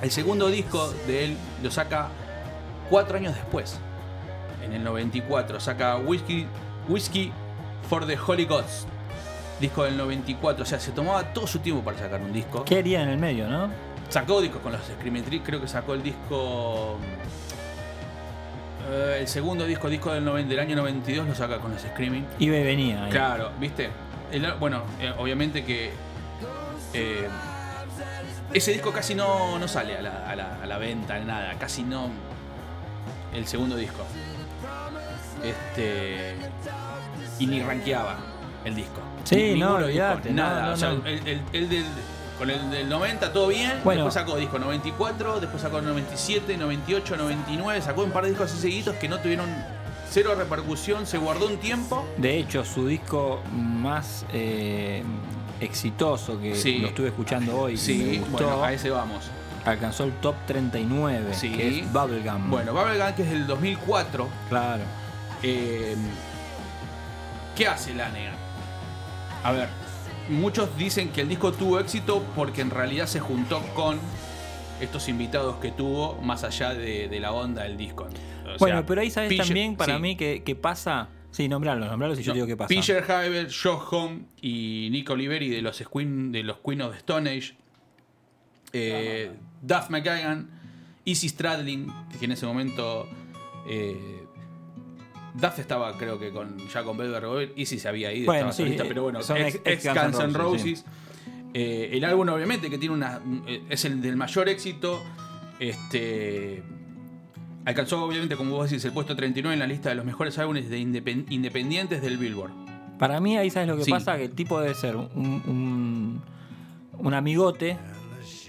El segundo disco de él lo saca cuatro años después, en el 94. Saca Whiskey, Whiskey for the Holy Gods, disco del 94. O sea, se tomaba todo su tiempo para sacar un disco. ¿Qué haría en el medio, no? Sacó discos con los Screaming creo que sacó el disco. eh, el segundo disco, disco del, noven- del año 92, lo saca con los Screaming. Y venía. ahí. Claro, ¿viste? El- bueno, eh, obviamente que. eh, ese disco casi no, no sale a la, a la- a la venta, nada, casi no. El segundo disco. Este. Y ni rankeaba el disco. Sí, Ni- no, no, nada. no, o sea, no. El, el- el del, con el del 90 todo bien, Bueno. después sacó disco 94, después sacó 97, 98, 99, sacó un par de discos así seguidos que no tuvieron cero repercusión, se guardó un tiempo. De hecho, su disco más eh, exitoso que Sí. lo estuve escuchando hoy y Sí, me gustó, bueno, a ese vamos. Alcanzó el top 39, Sí. que es Bubblegum. Bueno, Bubblegum, que es del 2004. Claro. eh, ¿Qué hace Lanegan? A ver, muchos dicen que el disco tuvo éxito porque en realidad se juntó con estos invitados que tuvo más allá de, de la onda del disco. O bueno, sea, pero ahí sabes también para sí. mí que, que pasa. Sí, nombrarlos, nombrarlos y yo No, digo qué pasa. Peter Haber, Josh Home y Nico Oliveri de los Queen, de los Queen of the Stone Age. Eh, Duff McKagan, Izzy Stradlin, que en ese momento. eh, Duff estaba, creo que con, ya con Velvet Revolver. Izzy se había ido, Bueno, estaba sí, solista, eh, pero bueno, son ex, ex- ex ex Guns N' Roses, sí. Eh, el álbum, obviamente, que tiene una. es el del mayor éxito. Este. Alcanzó, obviamente, como vos decís, el puesto 39 en la lista de los mejores álbumes de independ- independientes del Billboard. Para mí ahí sabes lo que Sí. pasa, que el tipo debe ser un, un, un amigote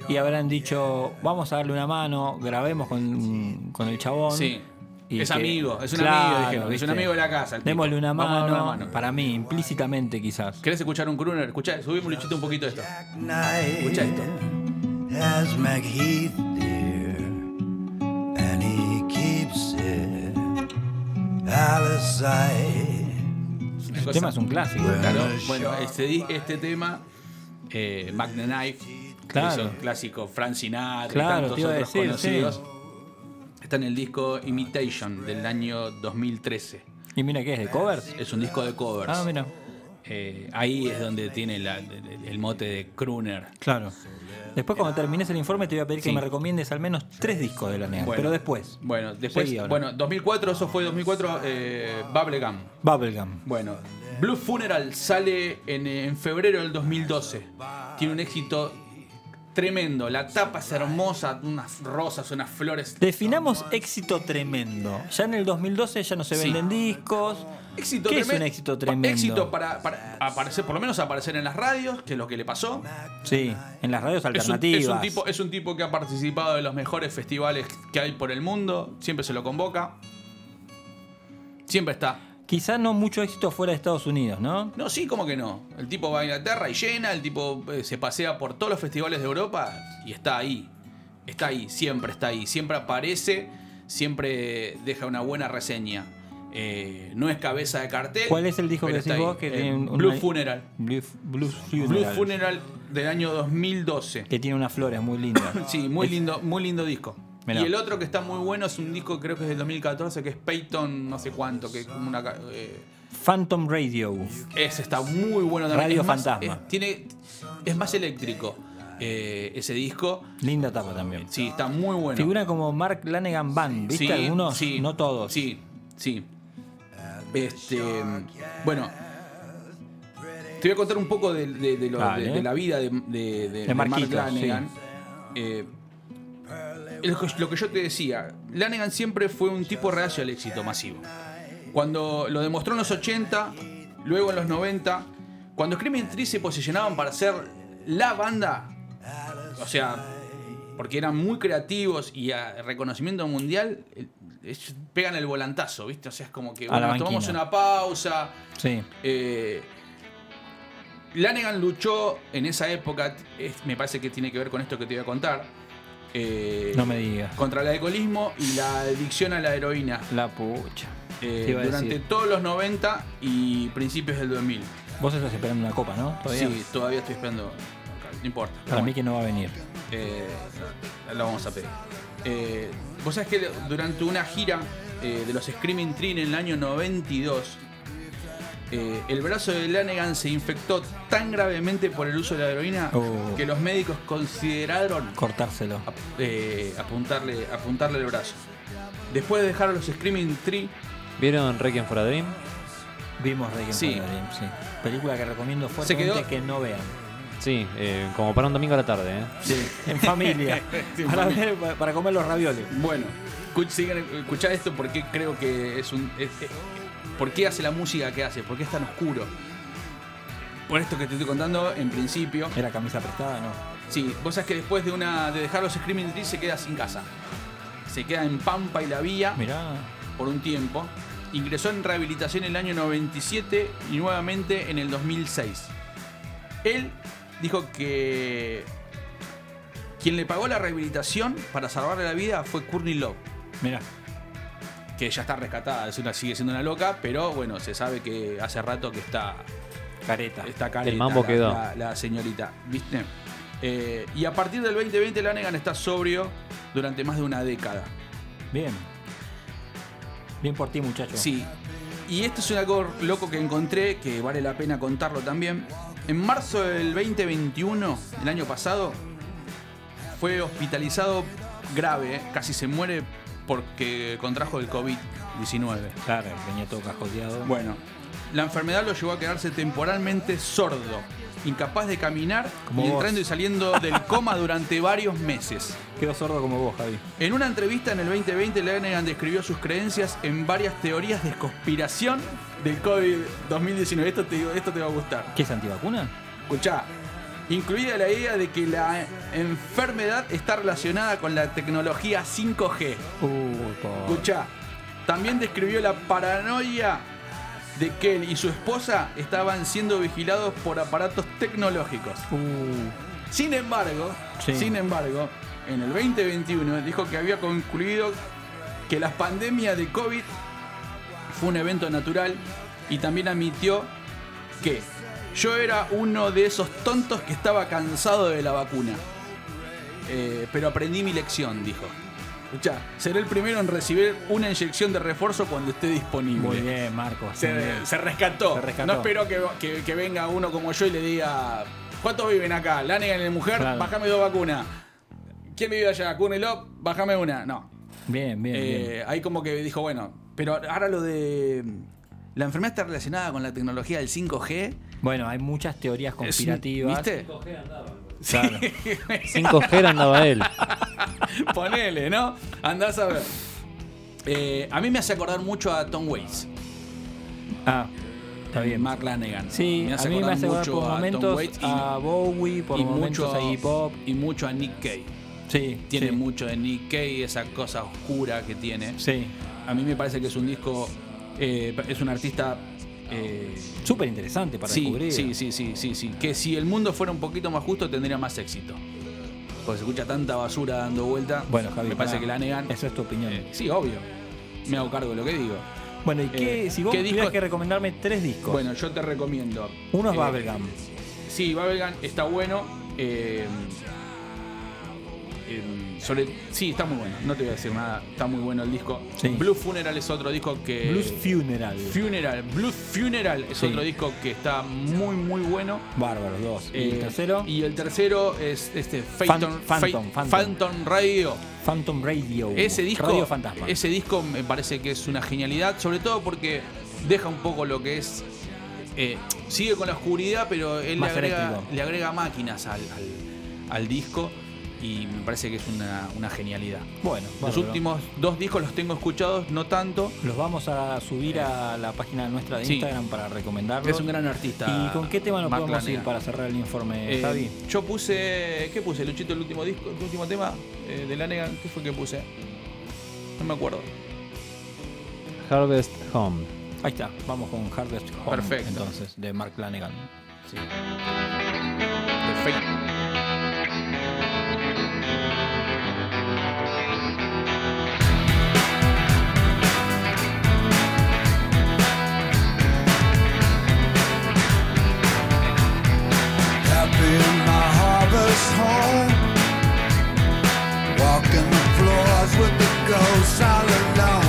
y habrán dicho, vamos a darle una mano, grabemos con, con el chabón. Sí. Y Es que- amigo, es un Claro, amigo, dijeron, es un amigo de la casa. Démosle una mano, una mano. para mí, implícitamente quizás. ¿Querés escuchar un crooner? Escuchá, subimos un poquito de esto. Escucha esto. Has McHeath dear, and he keeps it out of sight. El tema es un clásico. Claro, bueno, este, di- este tema, eh, Mac the Knife, Claro. que hizo un clásico, Frank Sinatra Claro, tantos otros decir, conocidos. Está en el disco Imitation del año 2013. Y mira que es de covers. Es un disco de covers. Ah, mira. Eh, ahí es donde tiene la- el, mote de crooner. Claro. Después cuando termines el informe te voy a pedir que me recomiendes al menos tres discos de la NEA. Bueno. pero después. Bueno, después, bueno, 2004, eso fue 2004, eh, Bubblegum. Bubblegum. Bueno, Blue Funeral sale en, en febrero del 2012. Tiene un éxito tremendo. La tapa es hermosa, unas rosas, unas flores. Definamos éxito tremendo. Ya en el 2012 ya no se Sí. venden discos. Éxito ¿Qué es un éxito tremendo? Éxito para, para aparecer, por lo menos aparecer en las radios, que es lo que le pasó. Sí, en las radios Es un, alternativas. es un tipo, es un tipo que ha participado de los mejores festivales que hay por el mundo. Siempre se lo convoca. Siempre está. Quizá no mucho éxito fuera de Estados Unidos, ¿no? No, sí, ¿cómo que no? El tipo va a Inglaterra y llena, el tipo eh, se pasea por todos los festivales de Europa y está ahí. Está ahí, siempre está ahí. Siempre aparece, siempre deja una buena reseña. Eh, no es cabeza de cartel. ¿Cuál es el disco que decís vos que Eh, tiene un- Blue una- Funeral. Blue, Blue Funeral. Blue Funeral del año 2012. Que tiene unas flores muy lindas. (laughs) Sí, muy lindo, muy lindo disco. Mirá. Y el otro que está muy bueno es un disco, creo que es del 2014, que es Peyton, no sé cuánto, que es como una. eh, Phantom Radio. ese está muy bueno también. Radio Es más, Fantasma. es- tiene, es más eléctrico eh, ese disco. Linda tapa también. Sí, está muy bueno. Figura como Mark Lanegan Band, ¿viste? Sí, Algunos, sí, no todos. Sí, sí. Este, bueno, te voy a contar un poco de, de- de lo- Dale. de- de la vida de, Mark Lanegan. Eh, lo que- yo te decía, Lanegan siempre fue un tipo reacio al éxito masivo. Cuando lo demostró en los 80, luego en los 90, cuando Screaming Tree se posicionaban para ser la banda, o sea, porque eran muy creativos y a reconocimiento mundial, pegan el volantazo, ¿viste? O sea, es como que bueno, tomamos banquina. una pausa. Sí. Eh, Lanegan luchó en esa época, es- me parece que tiene que ver con esto que te voy a contar. Eh, No me digas. Contra el alcoholismo y la adicción a la heroína. La pucha. eh, durante todos los 90 y principios del 2000. Vos estás esperando una copa, ¿no? ¿Todavía? Sí, todavía estoy esperando. No importa. Para mí que no va a venir. Eh, la vamos a pedir. Vos sabés que durante una gira de los Screaming Tree en el año 92, eh, el brazo de Lanegan se infectó tan gravemente por el uso de la heroína Oh. que los médicos consideraron Cortárselo. eh, apuntarle, apuntarle el brazo. Después de dejar a los Screaming Tree, ¿Vieron Requiem for a Dream? Vimos Requiem Sí. for a Dream, sí. Película que recomiendo Se fuertemente quedó- que no vean. Sí, eh, como para un domingo a la tarde, ¿eh? Sí, en familia. (laughs) Sí, para, familia. ver- para- para comer los ravioles. Bueno, escuchá esto porque creo que es un. es- es- ¿Por qué hace la música que hace? ¿Por qué es tan oscuro? Por esto que te estoy contando, en principio. ¿Era camisa prestada? No. Sí, vos sabés que después de una de dejar los Screaming Trees se queda sin casa. Se queda en Pampa y la Vía Mirá. por un tiempo. Ingresó en rehabilitación en el año 97 y nuevamente en el 2006. Él dijo que quien le pagó la rehabilitación para salvarle la vida fue Courtney Love. Mirá. Que ya está rescatada, es una, sigue siendo una loca, pero bueno, se sabe que hace rato que está Careta. Está careta, El mambo la- quedó. La, la señorita, ¿viste? Eh, y a partir del 2020 Lanegan está sobrio durante más de una década. Bien. Bien por ti, muchacho. Sí. Y esto es algo loco que encontré que vale la pena contarlo también. En marzo del 2021, el año pasado, fue hospitalizado grave, eh, casi se muere porque contrajo el COVID-19. Claro, venía todo cajoteado. Bueno, la enfermedad lo llevó a quedarse temporalmente sordo, incapaz de caminar Como y vos. entrando y saliendo del (laughs) coma durante varios meses. Quedó sordo como vos, Javi. En una entrevista en el 2020, Lanegan describió sus creencias en varias teorías de conspiración del COVID-2019. Esto te, esto te va a gustar. ¿Qué es antivacuna? Escuchá, incluida la idea de que la enfermedad está relacionada con la tecnología 5G. Uy, po. Escuchá, también describió la paranoia de que él y su esposa estaban siendo vigilados por aparatos tecnológicos. Sin embargo, Sí. sin embargo, en el 2021 dijo que había concluido que la pandemia de COVID fue un evento natural y también admitió que yo era uno de esos tontos que estaba cansado de la vacuna. Eh, pero aprendí mi lección, dijo. Escuchá, seré el primero en recibir una inyección de refuerzo cuando esté disponible. Muy bien, Marcos. muy Se, bien. se rescató. Se rescató. No espero que, que- que venga uno como yo y le diga: ¿Cuántos viven acá? Lanegan en mujer, Claro. bájame dos vacunas. ¿Quién vive allá? Cúnelo, bájame una. No. Bien, bien, Eh, bien. Ahí como que dijo: Bueno, pero ahora lo de. La enfermedad está relacionada con la tecnología del 5G. Bueno, hay muchas teorías conspirativas. ¿Viste? Claro. 5G andaba él. (laughs) Ponele, ¿no? Andás a ver. Eh, a mí me hace acordar mucho a Tom Waits. Ah, está bien. Mark Lanegan. Sí, a mí me hace acordar por a Tom momentos Waits y- a Bowie, por y momentos mucho a hip hop. y mucho a Nick Cave. Sí, Tiene sí. mucho de Nick Cave, esa cosa oscura que tiene. Sí. A mí me parece que es un disco, eh, es un artista eh, Súper interesante para sí, descubrir. Sí, sí, sí, sí, sí. Que si el mundo fuera un poquito más justo tendría más éxito. Porque se escucha tanta basura dando vuelta. Bueno, Javi, me parece que la negan. Esa es tu opinión. sí, obvio. Me hago cargo de lo que digo. Bueno, ¿y qué, Eh, si vos ¿qué tuvieras discos- que recomendarme tres discos? Bueno, yo te recomiendo. Uno es eh, Bubblegum. Sí, Bubblegum está bueno. Eh, eh, sobre, sí, está muy bueno. No te voy a decir nada. Está muy bueno el disco. Sí. Blue Funeral es otro disco que. Blues Funeral. Funeral. Blue Funeral es Sí. otro disco que está muy, muy bueno. Bárbaro, dos. ¿Y Eh, el tercero? Y el tercero es este Phantom, Phantom, Phantom. Phantom Radio. Phantom Radio. Ese disco, Radio Fantasma. ese disco me parece que es una genialidad, sobre todo porque deja un poco lo que es. eh, sigue con la oscuridad, pero él le agrega, le agrega máquinas al, al- al disco y me parece que es una, una genialidad. Bueno, Los bárbaro. últimos dos discos los tengo escuchados, no tanto. Los vamos a subir a la página nuestra de Sí. Instagram para recomendarlos. Es un gran artista. ¿Y con qué tema nos Mark podemos ir para cerrar el informe, Eh, Javi? yo puse. ¿Qué puse, Luchito, el último disco, el último tema eh, de Lanegan? ¿Qué fue que puse? No me acuerdo. Harvest Home. Ahí está, vamos con Harvest Home. Perfecto. Entonces, de Mark Lanegan. Sí. Perfecto. Harvest home. Walking the floors with the ghosts all alone.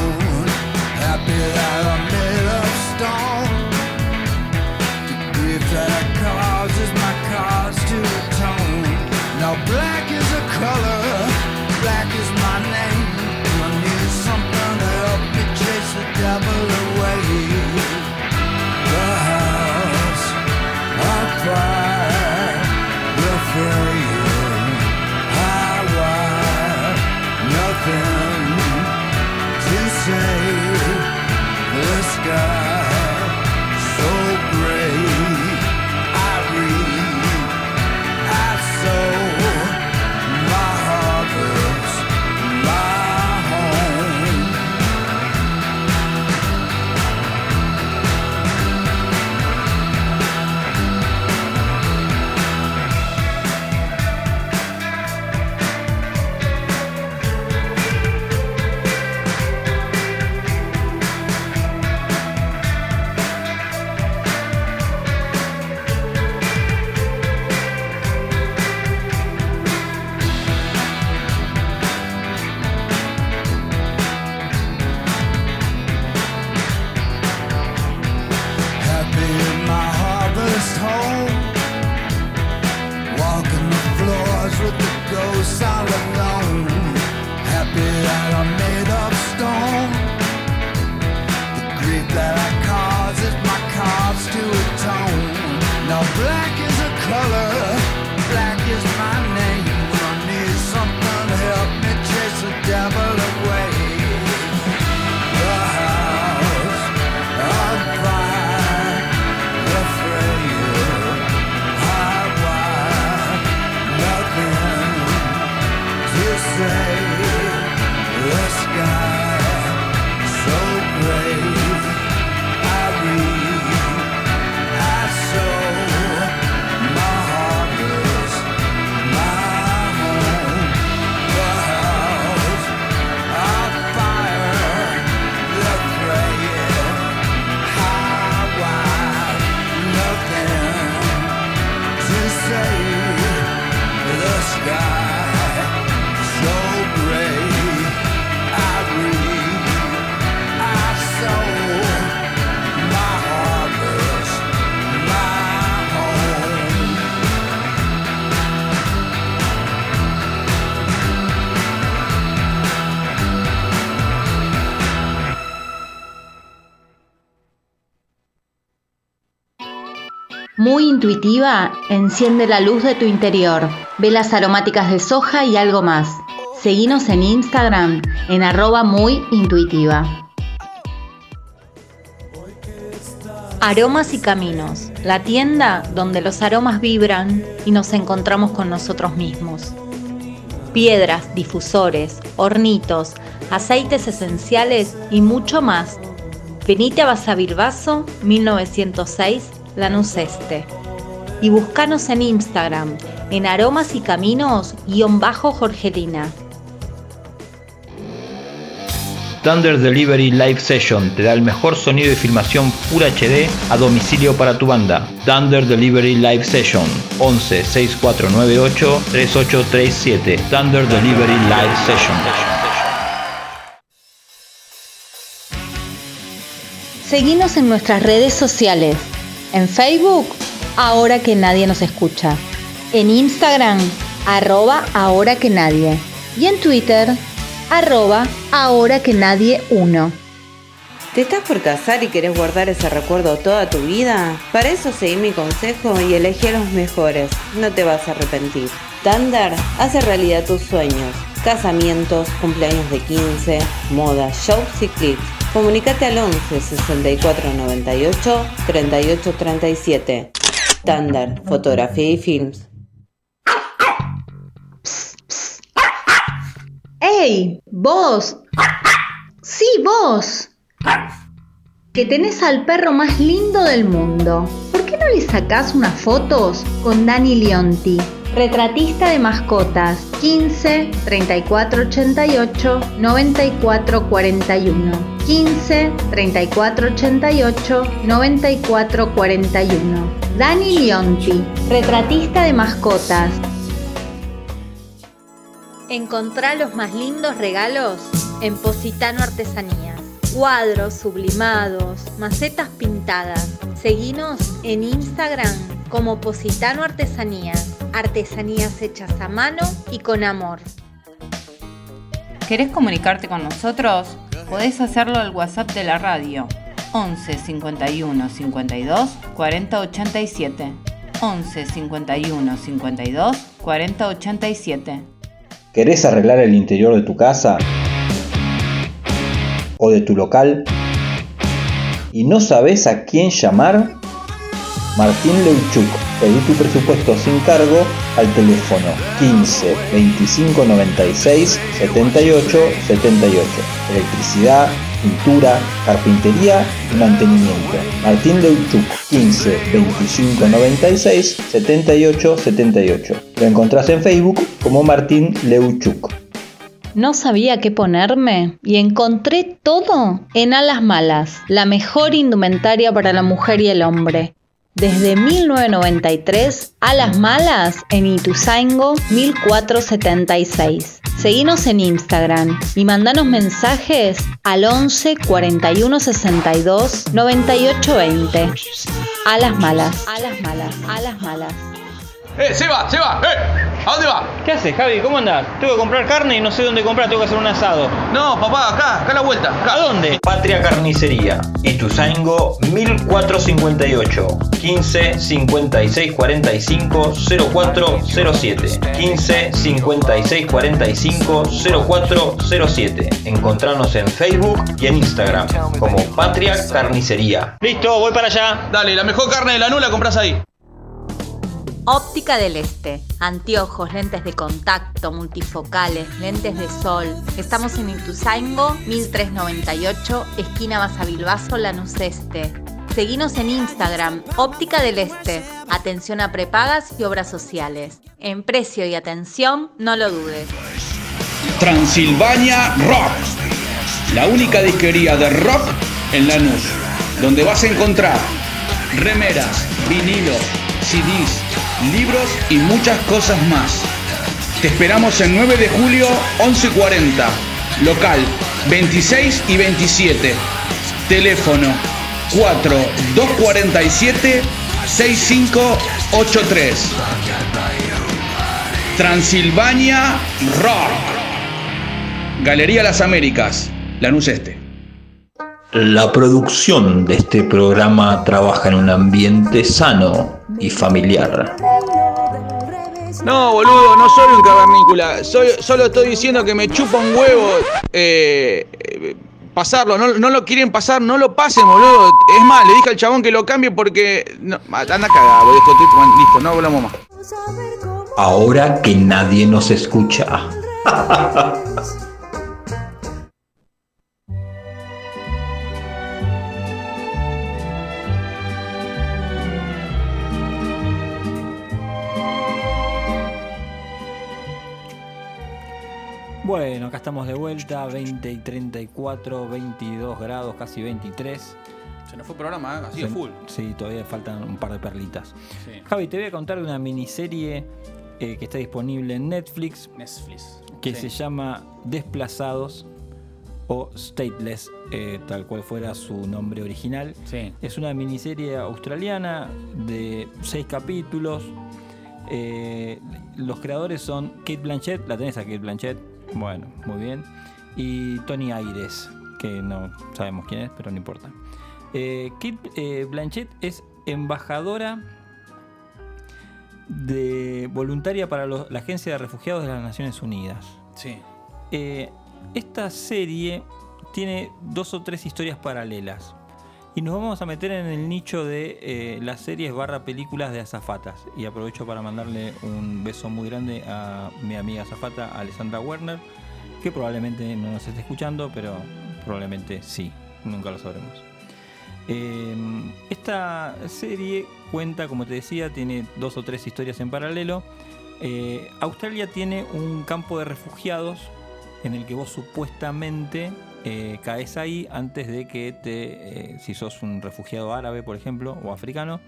Intuitiva, enciende la luz de tu interior. Velas aromáticas de soja y algo más. Seguinos en Instagram en arroba muy intuitiva. Aromas y Caminos, la tienda donde los aromas vibran y nos encontramos con nosotros mismos. Piedras, difusores, hornitos, aceites esenciales y mucho más. Venite a Basavilbaso 1906, Lanús Este. Y buscanos en Instagram en aromas y caminos guion bajo Jorgelina. Thunder Delivery Live Session te da el mejor sonido y filmación Full HD a domicilio para tu banda. Thunder Delivery Live Session 11 6498 3837. Thunder Delivery Live Session. Seguinos en nuestras redes sociales. En Facebook, ahora que nadie nos escucha. En Instagram, arroba ahora que nadie. Y en Twitter, arroba ahora que nadie uno. ¿Te estás por casar y querés guardar ese recuerdo toda tu vida? Para eso seguí mi consejo y elegí a los mejores. No te vas a arrepentir. Thunder hace realidad tus sueños. Casamientos, cumpleaños de 15, moda, shows y clips. Comunicate al 11 64 98 38 37. Thunder, fotografía y films. ¡Ey! ¡Vos! ¡Sí, vos! Que tenés al perro más lindo del mundo. ¿Por qué no le sacás unas fotos con Dani Leonti? Retratista de mascotas 15 34 88 94 41 15 34 88 94 41 Dani Leonti, retratista de mascotas. Encontrá los más lindos regalos en Positano Artesanías. Cuadros sublimados, macetas pintadas. Seguinos en Instagram como Positano Artesanías. Artesanías hechas a mano y con amor. ¿Querés comunicarte con nosotros? Podés hacerlo al WhatsApp de la radio 11 51 52 40 87. 11 51 52 40 87. ¿Querés arreglar el interior de tu casa? ¿O de tu local? ¿Y no sabes a quién llamar? Martín Leuchuk, pedí tu presupuesto sin cargo al teléfono 15 25 96 78 78. Electricidad, pintura, carpintería y mantenimiento. Martín Leuchuk, 15 25 96 78 78. Lo encontrás en Facebook como Martín Leuchuk. No sabía qué ponerme y encontré todo en Alas Malas, la mejor indumentaria para la mujer y el hombre. Desde 1993, Alas Malas en Ituzaingo 1476. Seguinos en Instagram y mandanos mensajes al 11 41 62 98 20. Alas Malas, Alas Malas, Alas Malas. ¡Eh, Seba! ¡Seba! ¡Eh! ¿A dónde va? ¿Qué haces, Javi? ¿Cómo andás? Tengo que comprar carne y no sé dónde comprar, tengo que hacer un asado. No, papá, acá, acá a la vuelta. Acá. ¿A dónde? Patria Carnicería, Ituzaingo 1458, 15 56 45 0407, 15 56 45 0407. Encontranos en Facebook y en Instagram como Patria Carnicería. Listo, voy para allá. Dale, la mejor carne de la nula compras ahí. Óptica del Este. Anteojos, lentes de contacto, multifocales, lentes de sol. Estamos en Ituzaingo, 1398, esquina Basavilbaso, Lanús Este. Seguinos en Instagram, Óptica del Este. Atención a prepagas y obras sociales. En precio y atención, no lo dudes. Transilvania Rock. La única disquería de rock en Lanús, donde vas a encontrar remeras, vinilos, CDs, libros y muchas cosas más. Te esperamos el 9 de julio 1140, local 26 y 27. Teléfono 4247 6583. Transilvania Rock. Galería Las Américas, Lanús Este. La producción de este programa trabaja en un ambiente sano y familiar. No, boludo, no soy un cavernícola. Soy, solo estoy diciendo que me chupa un huevo eh, eh, pasarlo. No, no lo quieren pasar, no lo pasen, boludo. Es más, le dije al chabón que lo cambie porque. No, anda cagada, boludo. Listo, no hablamos más. Ahora que nadie nos escucha. (laughs) Bueno, acá estamos de vuelta, 20 y 34, 22 grados, casi 23. Se nos fue el programa, ¿eh? así de Se- full. Sí, todavía faltan un par de perlitas. Sí. Javi, te voy a contar de una miniserie eh, que está disponible en Netflix Netflix. que Sí. se llama Desplazados o Stateless, eh, tal cual fuera su nombre original. Sí. Es una miniserie australiana de seis capítulos. Eh, los creadores son Kate Blanchett, la tenés a Kate Blanchett, bueno, muy bien, y Tony Aires, que no sabemos quién es, pero no importa. Eh, Kate eh, Blanchett es embajadora de voluntaria para los- la Agencia de Refugiados de las Naciones Unidas. Sí. Eh, esta serie tiene dos o tres historias paralelas. Y nos vamos a meter en el nicho de eh, las series barra películas de azafatas. Y aprovecho para mandarle un beso muy grande a mi amiga azafata, Alessandra Werner, que probablemente no nos esté escuchando, pero probablemente sí, nunca lo sabremos. Eh, esta serie cuenta, como te decía, tiene dos o tres historias en paralelo. Eh, Australia tiene un campo de refugiados en el que vos supuestamente eh, caes ahí antes de que te, eh, si sos un refugiado árabe, por ejemplo, o africano,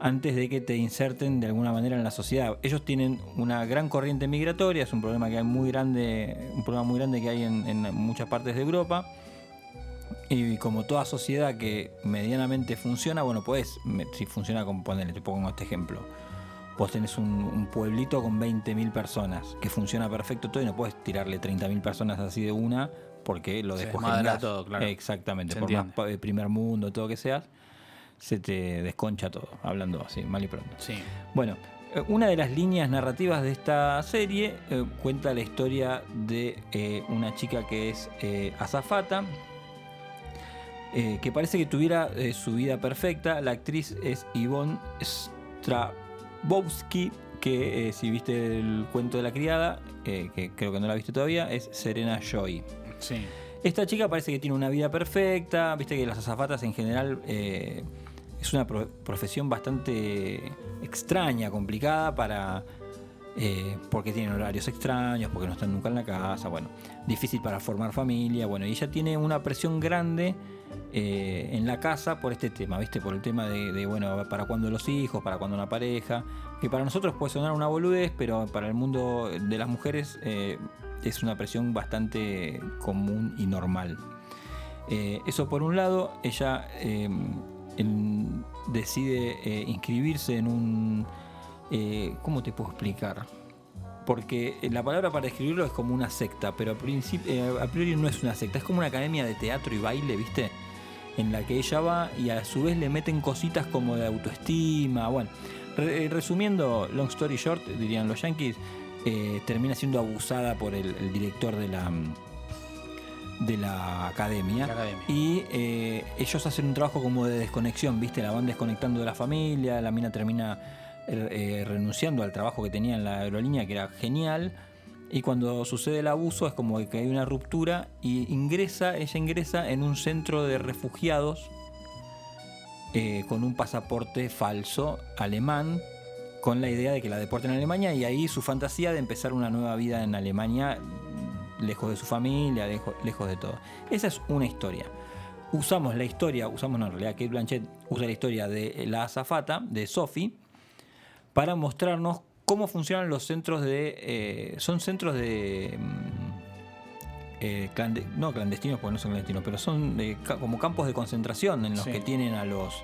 antes de que te inserten de alguna manera en la sociedad. Ellos tienen una gran corriente migratoria, es un problema que hay muy grande, un problema muy grande que hay en, muchas partes de Europa. Y como toda sociedad que medianamente funciona, bueno, pues si funciona como ponele, te pongo este ejemplo. Vos tenés un, un pueblito con 20.000 personas que funciona perfecto todo y no puedes tirarle 30.000 personas así de una porque lo desmadra todo, claro. Exactamente, Se por entiende. más de primer mundo, todo que seas, se te desconcha todo, hablando así, mal y pronto. Sí. Bueno, eh, una de las líneas narrativas de esta serie eh, cuenta la historia de eh, una chica que es eh, azafata, eh, que parece que tuviera eh, su vida perfecta. La actriz es Yvonne Strabowski, que eh, si viste el cuento de la criada, eh, que creo que no la viste todavía, es Serena Joy. Esta chica parece que tiene una vida perfecta, viste que las azafatas en general eh, es una pro- profesión bastante extraña, complicada para... eh, porque tienen horarios extraños, porque no están nunca en la casa, bueno, difícil para formar familia, bueno, y ella tiene una presión grande eh, en la casa por este tema, ¿viste? Por el tema de, bueno, para cuándo los hijos, para cuándo una pareja, que para nosotros puede sonar una boludez, pero para el mundo de las mujeres es una presión bastante común y normal. Eh, eso por un lado, ella en- decide eh, inscribirse en un... eh, ¿Cómo te puedo explicar? Porque la palabra para describirlo es como una secta, pero a, a priori no es una secta, es como una academia de teatro y baile, ¿viste? En la que ella va y a su vez le meten cositas como de autoestima. Bueno, re- resumiendo, long story short, dirían los yankees, eh, termina siendo abusada por el, el director de la, de la academia. La academia. Y eh, ellos hacen un trabajo como de desconexión, ¿viste? La van desconectando de la familia, la mina termina eh, eh, renunciando al trabajo que tenía en la aerolínea, que era genial. Y cuando sucede el abuso es como que hay una ruptura y ingresa, ella ingresa en un centro de refugiados eh, con un pasaporte falso alemán, con la idea de que la deporten a Alemania y ahí su fantasía de empezar una nueva vida en Alemania, lejos de su familia, lejos, lejos de todo. Esa es una historia. Usamos la historia, usamos no, en realidad Kate Blanchett usa la historia de la azafata, de Sophie, para mostrarnos cómo funcionan los centros de. eh, son centros de. mm, eh, no clandestinos, porque no son clandestinos, pero son ca- como campos de concentración en los Sí. que tienen a los.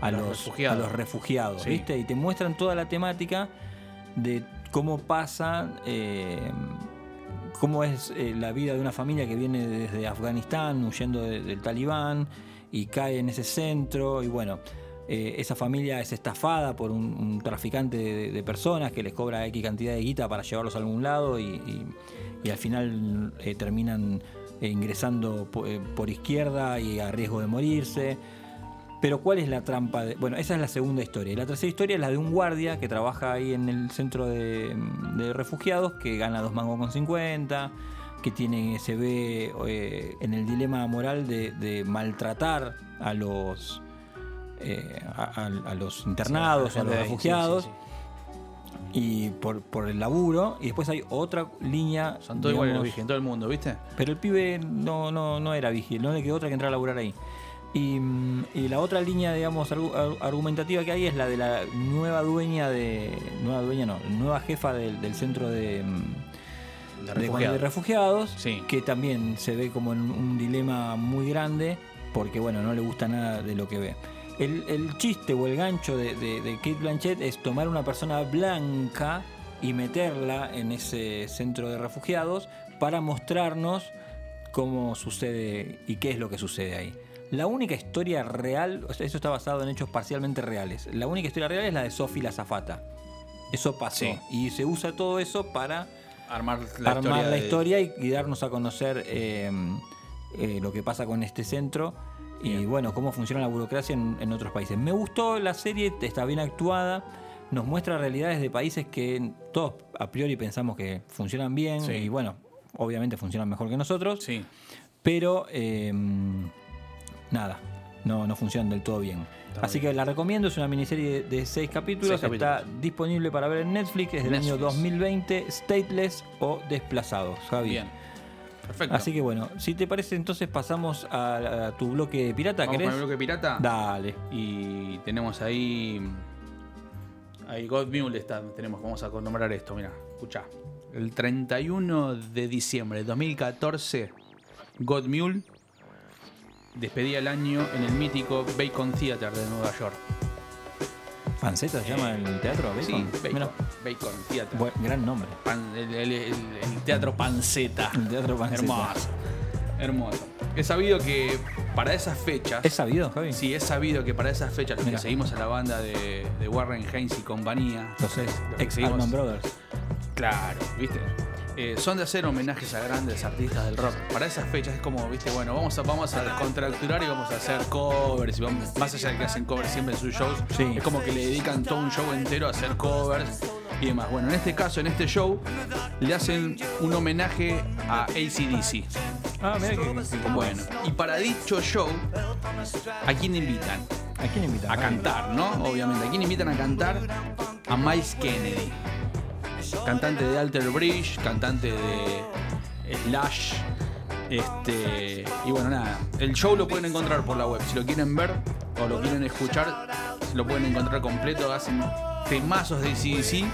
A Los los, refugiados. a los refugiados, Sí. ¿viste? Y te muestran toda la temática de cómo pasa, eh, cómo es eh, la vida de una familia que viene desde Afganistán, huyendo de- del talibán, y cae en ese centro, y bueno, eh, esa familia es estafada por un, un traficante de, de personas que les cobra X cantidad de guita para llevarlos a algún lado, y, y- y al final terminan ingresando po- por izquierda y a riesgo de morirse. Pero ¿cuál es la trampa? De... Bueno, esa es la segunda historia. Y la tercera historia es la de un guardia que trabaja ahí en el centro de, de refugiados, que gana dos mangos con 50, que tiene, se ve eh, en el dilema moral de, de maltratar a los, eh, a, los internados, Sí, a los ahí, refugiados. sí, sí, Y por, por el laburo, y después hay otra línea. Son todos iguales los todo el mundo, ¿viste? pero el pibe no, no, no era vigil, no le quedó otra que entrar a laburar ahí. Y, y la otra línea, digamos, argu- ar- argumentativa que hay es la de la nueva dueña de. Nueva dueña, no, nueva jefa del, del centro de. mm, De de- refugiados. de refugiados, Sí. que también se ve como en un dilema muy grande, porque bueno, no le gusta nada de lo que ve. El, el chiste o el gancho de, de, de Kate Blanchett es tomar una persona blanca y meterla en ese centro de refugiados para mostrarnos cómo sucede y qué es lo que sucede ahí. La única historia real, o sea, eso está basado en hechos parcialmente reales. La única historia real es la de Sophie la Zafata. Eso pasó. Sí. Y se usa todo eso para Armar la armar historia. la de- historia y, y darnos a conocer eh, eh, lo que pasa con este centro y bueno, cómo funciona la burocracia en, en otros países. Me gustó la serie, está bien actuada, nos muestra realidades de países que todos a priori pensamos que funcionan bien Sí. y bueno, obviamente funcionan mejor que nosotros, Sí. pero eh, nada, no, no funcionan del todo bien. Está Así bien. que la recomiendo, es una miniserie de, de seis capítulos, Seis capítulos. está disponible para ver en Netflix, es del año Netflix. 2020, Stateless o Desplazados, Javi. Bien. Perfecto. Así que bueno, si te parece entonces pasamos a, a tu bloque pirata, Vamos ¿querés? con el bloque pirata. Dale. Y tenemos ahí. Ahí God Mule está. Tenemos, vamos a nombrar esto, mira, escucha. El 31 de diciembre de 2014, God Mule despedía el año en el mítico Bacon Theater de Nueva York. ¿Panceta se llama el teatro? Sí, Bacon? Mira, Bacon Theater. buen- gran nombre. Pan- el, el- el- el teatro Panceta. El teatro Panceta. Hermoso. Hermoso. He sabido que para esas fechas. ¿Es sabido, Javi? Sí, es sabido que para esas fechas, los Mira. que seguimos a la banda de, de Warren Haynes y compañía. Los ex, los que seguimos- Brothers. Claro, ¿viste? Eh, son de hacer homenajes a grandes artistas del rock. Para esas fechas es como, ¿viste? Bueno, vamos a, vamos a descontracturar y vamos a hacer covers. Y vamos- más allá de que hacen covers siempre en sus shows, Sí. es como que le dedican todo un show entero a hacer covers y demás. Bueno, en este caso, en este show, le hacen un homenaje a ACDC. Ah, mira que. Bueno, y para dicho show, ¿a quién invitan? ¿A quién invitan? A cantar, ¿no? Obviamente. ¿A quién invitan a cantar? A Miles Kennedy. Cantante de Alter Bridge, cantante de Slash. Este. Y bueno, nada. El show lo pueden encontrar por la web. Si lo quieren ver o lo quieren escuchar, lo pueden encontrar completo. Hacen temazos de CDC.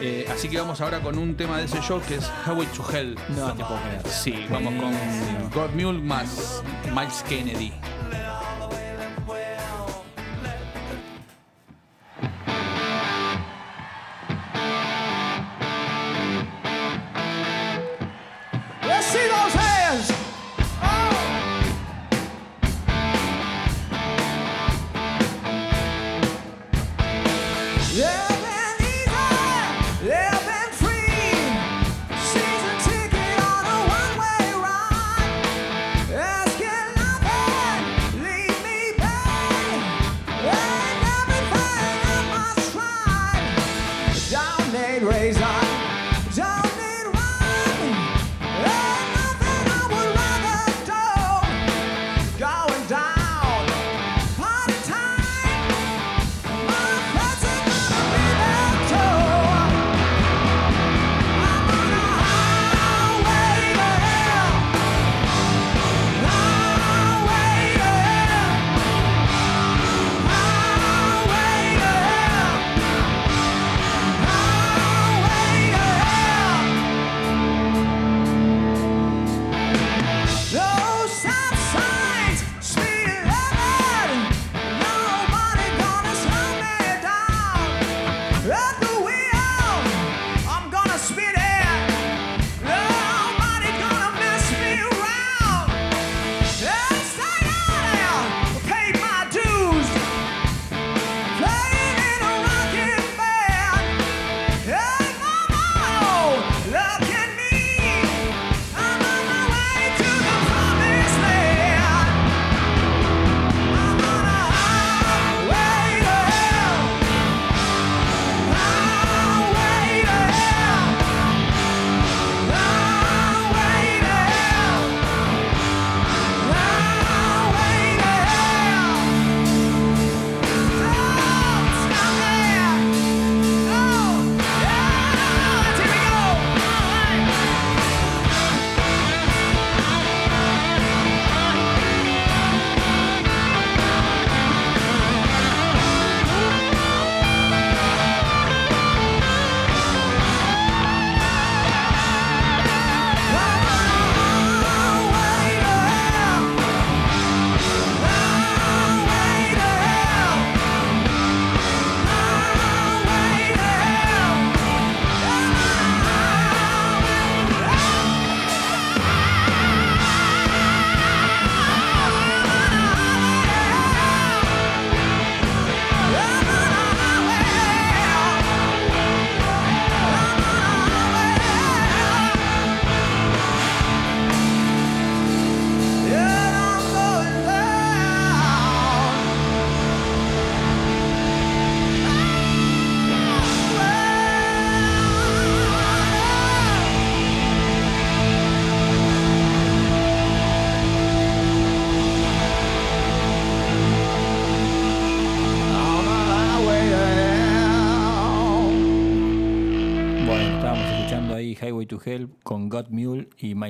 Eh, así que vamos ahora con un tema de ese show que es Highway to Hell. No te puedo creer. Sí, vamos con God Mule más Miles Kennedy.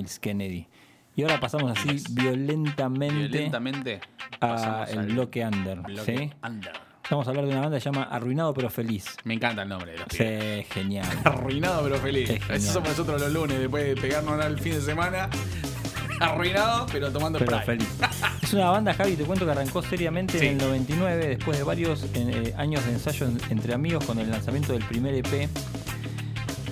Miles Kennedy. Y ahora pasamos así violentamente, Violentamente a el al bloque under. bloque ¿sí? under. Vamos a hablar de una banda que se llama Arruinado pero Feliz. Me encanta el nombre de los Sí, genial. (laughs) Arruinado pero feliz. Es. Eso somos nosotros los lunes, después de pegarnos al fin de semana. (laughs) Arruinado, pero tomando Pero feliz. (laughs) Es una banda, Javi, te cuento que arrancó seriamente Sí. en el 99, después de varios eh, años de ensayo en- entre amigos con el lanzamiento del primer EP.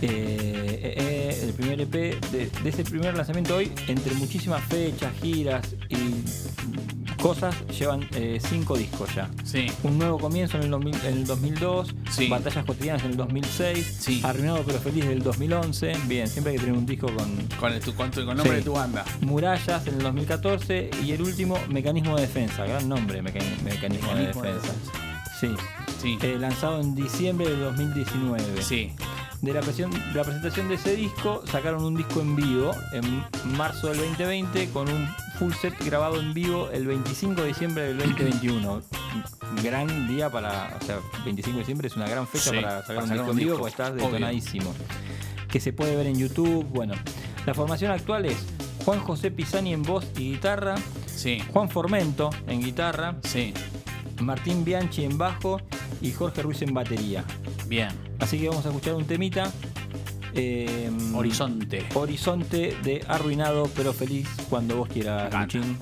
Eh, eh, eh, el primer EP de, de ese primer lanzamiento hoy, entre muchísimas fechas, giras y cosas, llevan cinco discos ya. Sí. Un nuevo comienzo en el, 2000 en el 2002, Sí. Batallas cotidianas en el 2006, Arruinado pero feliz del 2011. Bien, siempre hay que tener un disco con, Con el, tu- con tu- con el nombre Sí. de tu banda. Murallas en el 2014 y el último Mecanismo de Defensa, gran nombre, Meca- Mecanismo, de Mecanismo de Defensa. Sí. Eh, lanzado en diciembre del 2019. Sí. De la, presión- de la presentación de ese disco sacaron un disco en vivo en marzo del 2020 con un full set grabado en vivo el 25 de diciembre del 2021. Gran día para, o sea, 25 de diciembre es una gran fecha Sí, para sacar un disco en vivo porque estás obvio. detonadísimo. Que se puede ver en YouTube. Bueno, la formación actual es Juan José Pisani en voz y guitarra. Sí. Juan Formento en guitarra. Sí. Martín Bianchi en bajo y Jorge Ruiz en batería. Bien. Así que vamos a escuchar un temita. eh, Horizonte. Horizonte de Arruinado pero feliz cuando vos quieras, Luchín.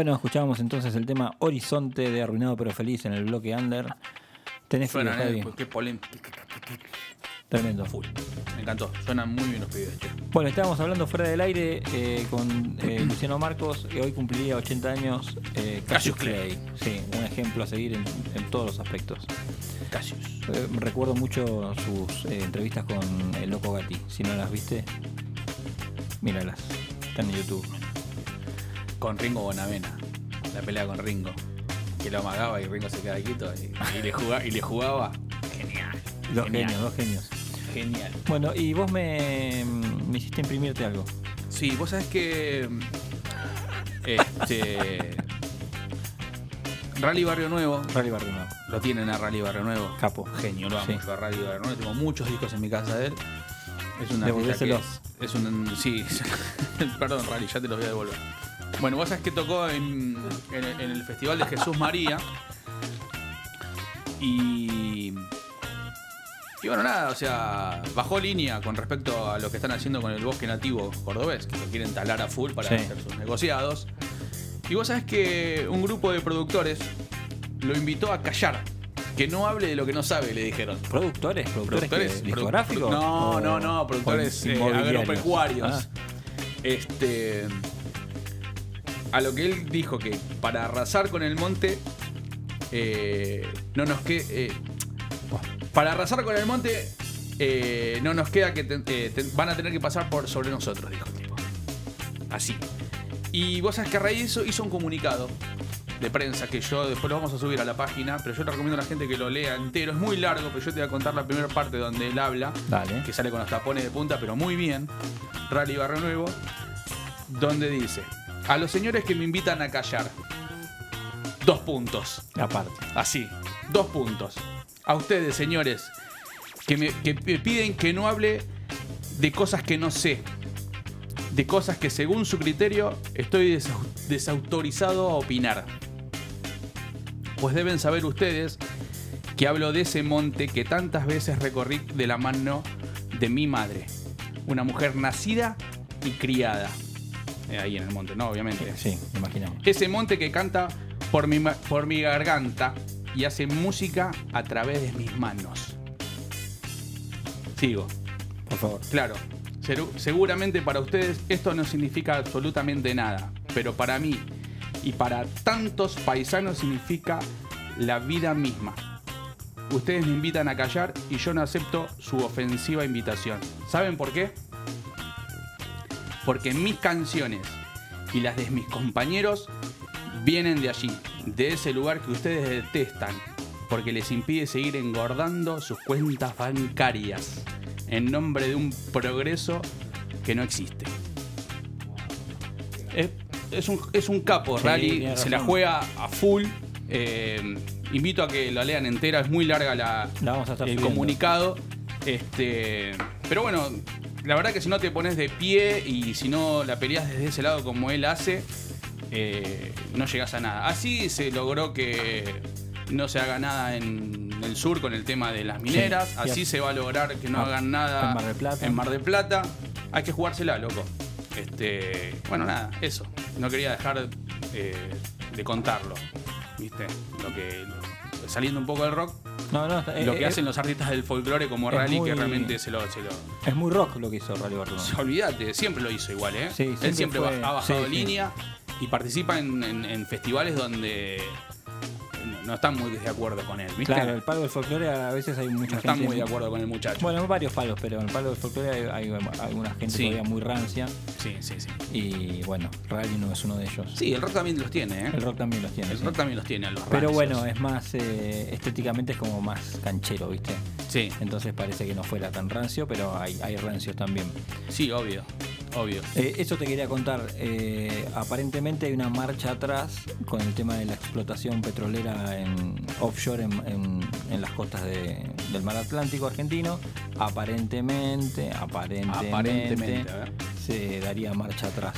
Bueno, escuchábamos entonces el tema Horizonte de Arruinado pero Feliz en el bloque Under. Tenés Suenan, frío, eh, bien. qué polémico. Tremendo. Full. Me encantó. Suenan muy bien los pibes, che. Bueno, estábamos hablando fuera del aire eh, con eh, (clears throat) Luciano Marcos, que hoy cumpliría 80 años. Eh, Cassius Cassius Clay. Sí, un ejemplo a seguir en, en todos los aspectos. Cassius. Recuerdo mucho sus entrevistas con el Loco Gatti. Si no las viste, míralas. Están en YouTube. Con Ringo Bonavena. La pelea con Ringo. Que lo amagaba y Ringo se quedaba quieto y, y le, jugaba, y le jugaba. Genial. Dos Genial. genios, dos genios. Genial. Bueno, y vos me, me hiciste imprimirte algo. Sí, vos sabés que. Este. Rally Barrio Nuevo. Rally Barrio Nuevo. Lo tienen a Rally Barrio Nuevo. Capo. Genio, lo amo Sí. yo a Rally Barrio Nuevo. Tengo muchos discos en mi casa de él. Es una Devolvéselos. Es un. Sí, (laughs) perdón, Rally, ya te los voy a devolver. Bueno, vos sabés que tocó en, en el- en el Festival de Jesús María. Y. Y bueno, nada, o sea, bajó línea con respecto a lo que están haciendo con el bosque nativo cordobés, que lo quieren talar a full para Sí. hacer sus negociados. Y vos sabés que un grupo de productores lo invitó a callar, que no hable de lo que no sabe, le dijeron. ¿Productores? ¿Productores, discográficos? No, ¿O- no, no, o productores eh, inmobiliarios? agropecuarios. Ah. Este. A lo que él dijo que para arrasar con el monte. eh, no nos quede. para arrasar con el monte. eh, no nos queda que te- eh, te- van a tener que pasar por sobre nosotros, dijo el tipo. Así. Y vos sabés que a raíz de eso hizo un comunicado de prensa que yo después lo vamos a subir a la página, pero yo le recomiendo a la gente que lo lea entero. Es muy largo, pero yo te voy a contar la primera parte donde él habla, Dale. que sale con los tapones de punta, pero muy bien. Rally Barrio Nuevo, donde dice: A los señores que me invitan a callar, dos puntos. Aparte. Así, dos puntos. A ustedes, señores, que me, que me piden que no hable de cosas que no sé. De cosas que según su criterio estoy desau- desautorizado a opinar. Pues deben saber ustedes que hablo de ese monte que tantas veces recorrí de la mano de mi madre. Una mujer nacida y criada. Eh, Ahí en el monte, ¿no? Obviamente. Sí, me imaginamos. Ese monte que canta por mi, por mi garganta y hace música a través de mis manos. Sigo. Por favor. Claro, seguramente para ustedes esto no significa absolutamente nada, pero para mí y para tantos paisanos significa la vida misma. Ustedes me invitan a callar y yo no acepto su ofensiva invitación. ¿Saben por qué? Porque mis canciones y las de mis compañeros vienen de allí, de ese lugar que ustedes detestan, porque les impide seguir engordando sus cuentas bancarias en nombre de un progreso que no existe. Es, es un, es un capo, Sí, Rally, se la juega a full. eh, invito a que la lean entera, es muy larga la, La vamos a estar el subiendo. comunicado. Este, pero bueno, la verdad que si no te pones de pie y si no la peleas desde ese lado como él hace, eh, no llegas a nada. Así se logró que no se haga nada en el sur con el tema de las mineras. Sí, Así se va a lograr que no Ah, hagan nada en Mar del Plata. en Mar del Plata. Hay que jugársela, loco. Este, bueno, nada, eso. No quería dejar eh, de contarlo. ¿Viste? Lo que. Saliendo un poco del rock. No, lo eh, que eh, hacen los artistas del folclore como Rally, muy- que realmente se lo, se lo, Es muy rock lo que hizo Rally Nuevo. Olvídate, siempre lo hizo igual, ¿eh? Sí, Él siempre siempre fue- ha bajado sí, sí. línea y participa en, en- en festivales donde no- están muy de acuerdo con él, ¿viste? Claro, el palo del folclore a veces hay mucha no gente. están muy de acuerdo con el muchacho. Bueno, varios palos, pero en el palo del folclore hay, hay alguna gente Sí. todavía muy rancia. Sí, sí, sí. Y bueno, Rally no es uno de ellos. Sí, el rock también los tiene, ¿eh? El rock también los tiene. El sí. rock también los tiene a los Pero rancios. bueno, es más eh, estéticamente es como más canchero, ¿viste? Sí. Entonces parece que no fuera tan rancio, pero hay, hay rancios también. Sí, obvio. Obvio. Eh, eso te quería contar. eh, aparentemente hay una marcha atrás con el tema de la explotación petrolera en offshore en, en- en las costas de- del mar Atlántico argentino. Aparentemente, aparentemente, se daría marcha atrás.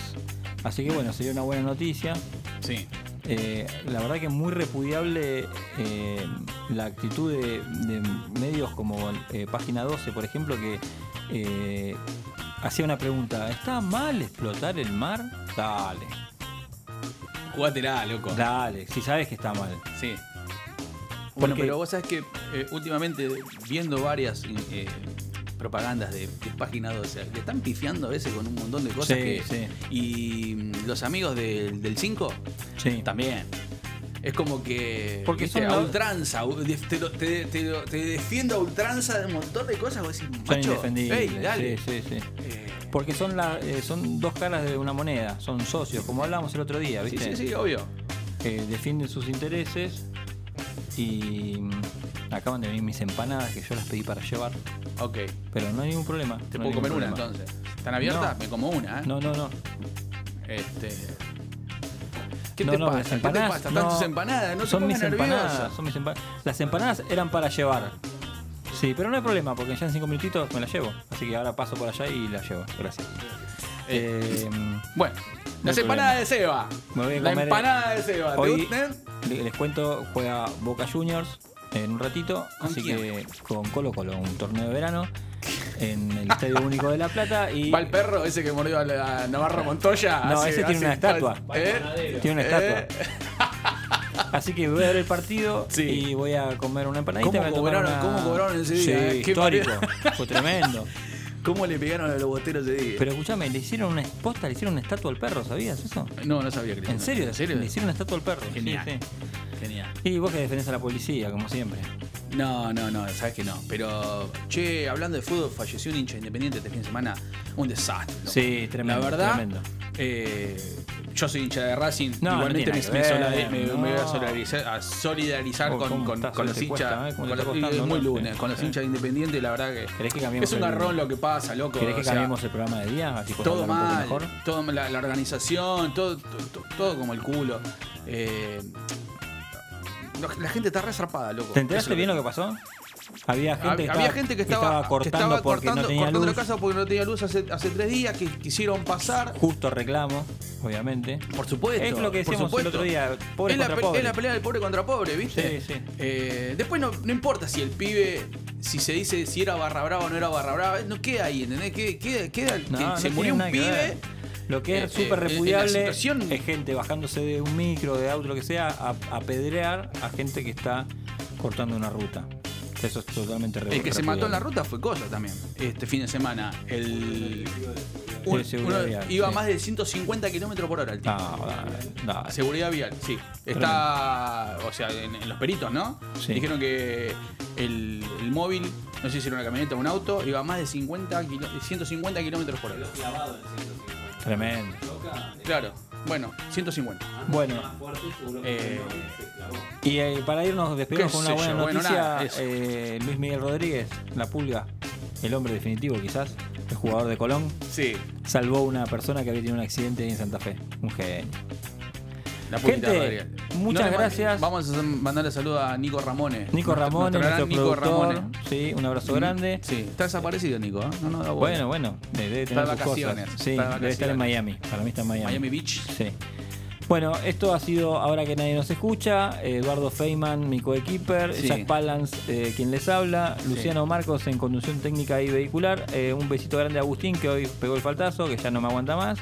Así que bueno, sería una buena noticia. Sí. Eh, la verdad que muy repudiable eh, la actitud de, de medios como eh, Página 12, por ejemplo, que hacía una pregunta, ¿está mal explotar el mar? Dale, Jugátela, loco. dale, si sabes que está mal. Sí. Bueno, Porque- pero vos sabés que eh, últimamente, viendo varias eh, propagandas de, de página 12, le están pifiando a veces con un montón de cosas Sí, que. sí. Y mm, los amigos del, del 5 Sí. también. Es como que. Porque viste, son a ultranza. Te, te- te defiendo a ultranza de un montón de cosas. Vos decís, macho, dale. Sí, sí, sí. Eh, Porque son, la, eh, son dos caras de una moneda, son socios, como hablábamos el otro día, sí, ¿viste? sí, sí, obvio. Que defienden sus intereses y mm, acaban de venir mis empanadas que yo las pedí para llevar, Ok. pero no hay ningún problema. Te no puedo comer una entonces. ¿Están abiertas? No. Me como una, ¿eh? No, no, no. Este. ¿Qué No, te no, pasa? las ¿Qué te empanadas, tus empanadas, no son mis empanadas, son mis empa- Las empanadas eran para llevar. Sí, pero no hay problema, porque ya en cinco minutitos me las llevo. Así que ahora paso por allá y las llevo. Gracias. Eh, Bueno, no las empanadas de Seba. Me voy a La comer- empanada de Seba. ¿Te Hoy les cuento, juega Boca Juniors en un ratito, ¿Con así quién? que con Colo Colo, un torneo de verano en el (laughs) Estadio Único de La Plata y Va el perro ese que mordió a, Navarro Montoya. No, hace- ese tiene una estatua. ¿Eh? tiene una ¿Eh? estatua. (laughs) Así que voy a ver el partido Sí. y voy a comer una empanadita. ¿Cómo voy a tomar cobraron- una- cómo cobraron ese día, Sí, eh? Histórico. Fue tremendo. (laughs) ¿Cómo le pegaron a los boteros ese día? Pero escúchame, le hicieron una posta, le hicieron una estatua al perro, ¿sabías eso? no, no sabía que ¿En serio? ¿En serio? Le hicieron una estatua al perro. sí, Genial. sí. Genial. Y vos que defendés a la policía, como siempre. No, no, no, sabes que no. Pero, che, hablando de fútbol, falleció un hincha independiente este fin de semana. Un desastre. loco. Sí, tremendo, La verdad, tremendo. eh, yo soy hincha de Racing. No, Igualmente no me, no. voy a solidarizar, a solidarizar Oh, con, los hinchas. ¿eh? ¿Cómo con te está los- costando, es muy no? lunes. Con los hinchas independientes, la verdad que. ¿Querés que cambiemos Es un garrón lo que pasa, loco. ¿Querés que sea, cambiemos el programa de día? Así todo mal, mejor. todo la, la organización, todo, todo, todo como el culo. Eh, la gente está resarpada, loco. ¿Te enteraste bien lo que pasó? Había gente, Había, que había estaba, gente que estaba, cortando que estaba porque cortando, no tenía cortando luz. la casa porque no tenía luz hace, hace tres días, que quisieron pasar. Justo reclamo, obviamente. Por supuesto. Es lo que decíamos el otro día, pobre es, la, contra pe- pobre. es la pelea del pobre contra pobre, ¿viste? Sí, sí. Eh, después no, no importa si el pibe, si se dice si era barra brava o no era barra brava, no queda ahí, ¿entendés? Queda, queda, queda No, que no se murió un pibe. Lo que Eh, es súper eh, en la repudiable es gente bajándose de un micro, de auto, lo que sea, a, a pedrear a gente que está cortando una ruta. Eso es totalmente El que se mató en la ruta fue Cosa también, este fin de semana. El, un- de seguridad uno- vial, iba a sí. más de 150 kilómetros por hora el tipo. No, dale, dale. Seguridad vial, sí. Está, o sea, en, en los peritos, ¿no? Sí. Dijeron que el, el móvil, no sé si era una camioneta o un auto, iba a más de 50 kilo- 150 kilómetros por hora. Tremendo. Claro, bueno, 150. Bueno, Eh, y eh, para irnos, despedimos con una buena yo, noticia. eh, Luis Miguel Rodríguez, la pulga, el hombre definitivo quizás, el jugador de Colón, sí, salvó a una persona que había tenido un accidente ahí en Santa Fe. Un genio. La Gente, muchas gracias. Vamos a mandarle saludo a Nico Ramones. Nico nuestro nuestro Nico productor. Ramones. Sí, un abrazo grande. Sí, está desaparecido Nico, ¿eh? No, no, da. Bueno, bueno, debe Está tener sus cosas. vacaciones, Sí, está de debe estar en. Miami. Para mí está en Miami. Miami Beach. Sí. Bueno, esto ha sido ahora que nadie nos escucha. Eduardo Feynman, mi coequiper. Sí. Jack Palance, eh, quien les habla. Luciano Marcos en conducción técnica y vehicular. Eh, un besito grande a Agustín, que hoy pegó el faltazo, que ya no me aguanta más.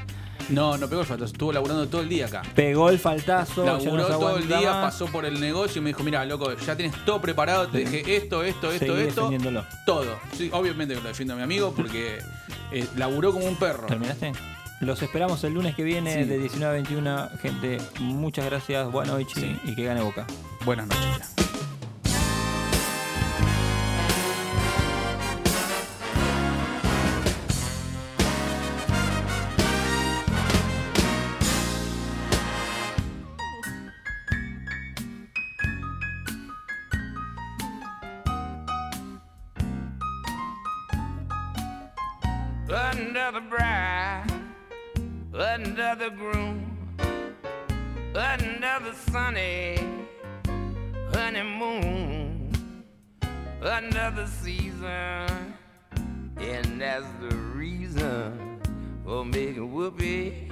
No, no pegó el faltazo, estuvo laburando todo el día acá. Pegó el faltazo, ya no Laburó se todo el día, pasó por el negocio y me dijo, mira, loco, ya tienes todo preparado, te dejé esto, esto, esto, Seguí esto. defendiéndolo. Todo. Sí, obviamente que lo defiendo a mi amigo porque eh, laburó como un perro. ¿Terminaste? Los esperamos el lunes que viene Sí. de 19 a 21. Gente, muchas gracias. Buenas noches Sí. y que gane Boca. Buenas noches. The season, and that's the reason for making whoopee.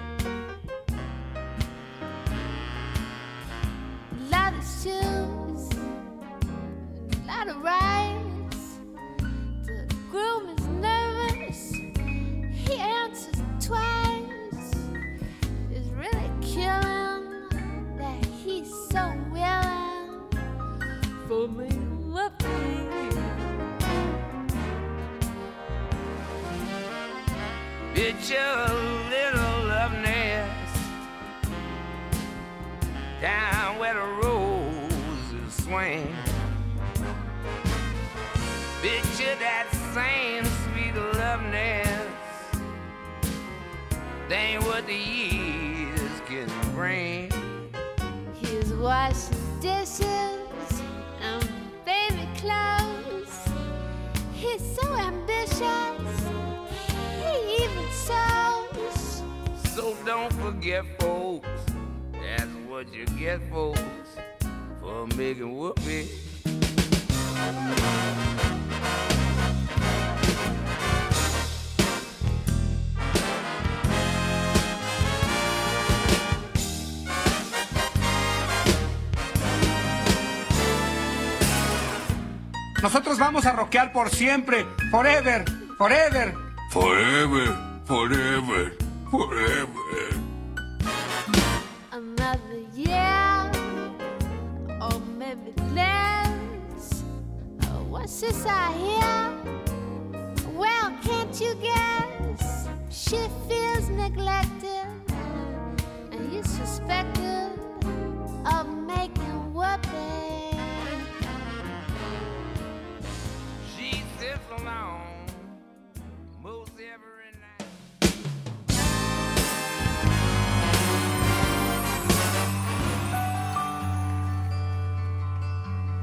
lot of shoes, a lot of rides. The groom is nervous, he answers twice. It's really killing that he's so willing for Bitch, a little love nest down where the roses swing. Picture that same sweet love nest. Ain't what the years can bring. He's washing dishes and baby clothes. He's so ambitious. Sews. So don't forget, folks. That's what you get, folks, for making whoopee. Nosotros vamos a rockear por siempre, forever, forever. Forever, forever, forever. Another year, or maybe less. What's this I hear? Well, can't you guess? She feels neglected, and you suspected of making whoopee.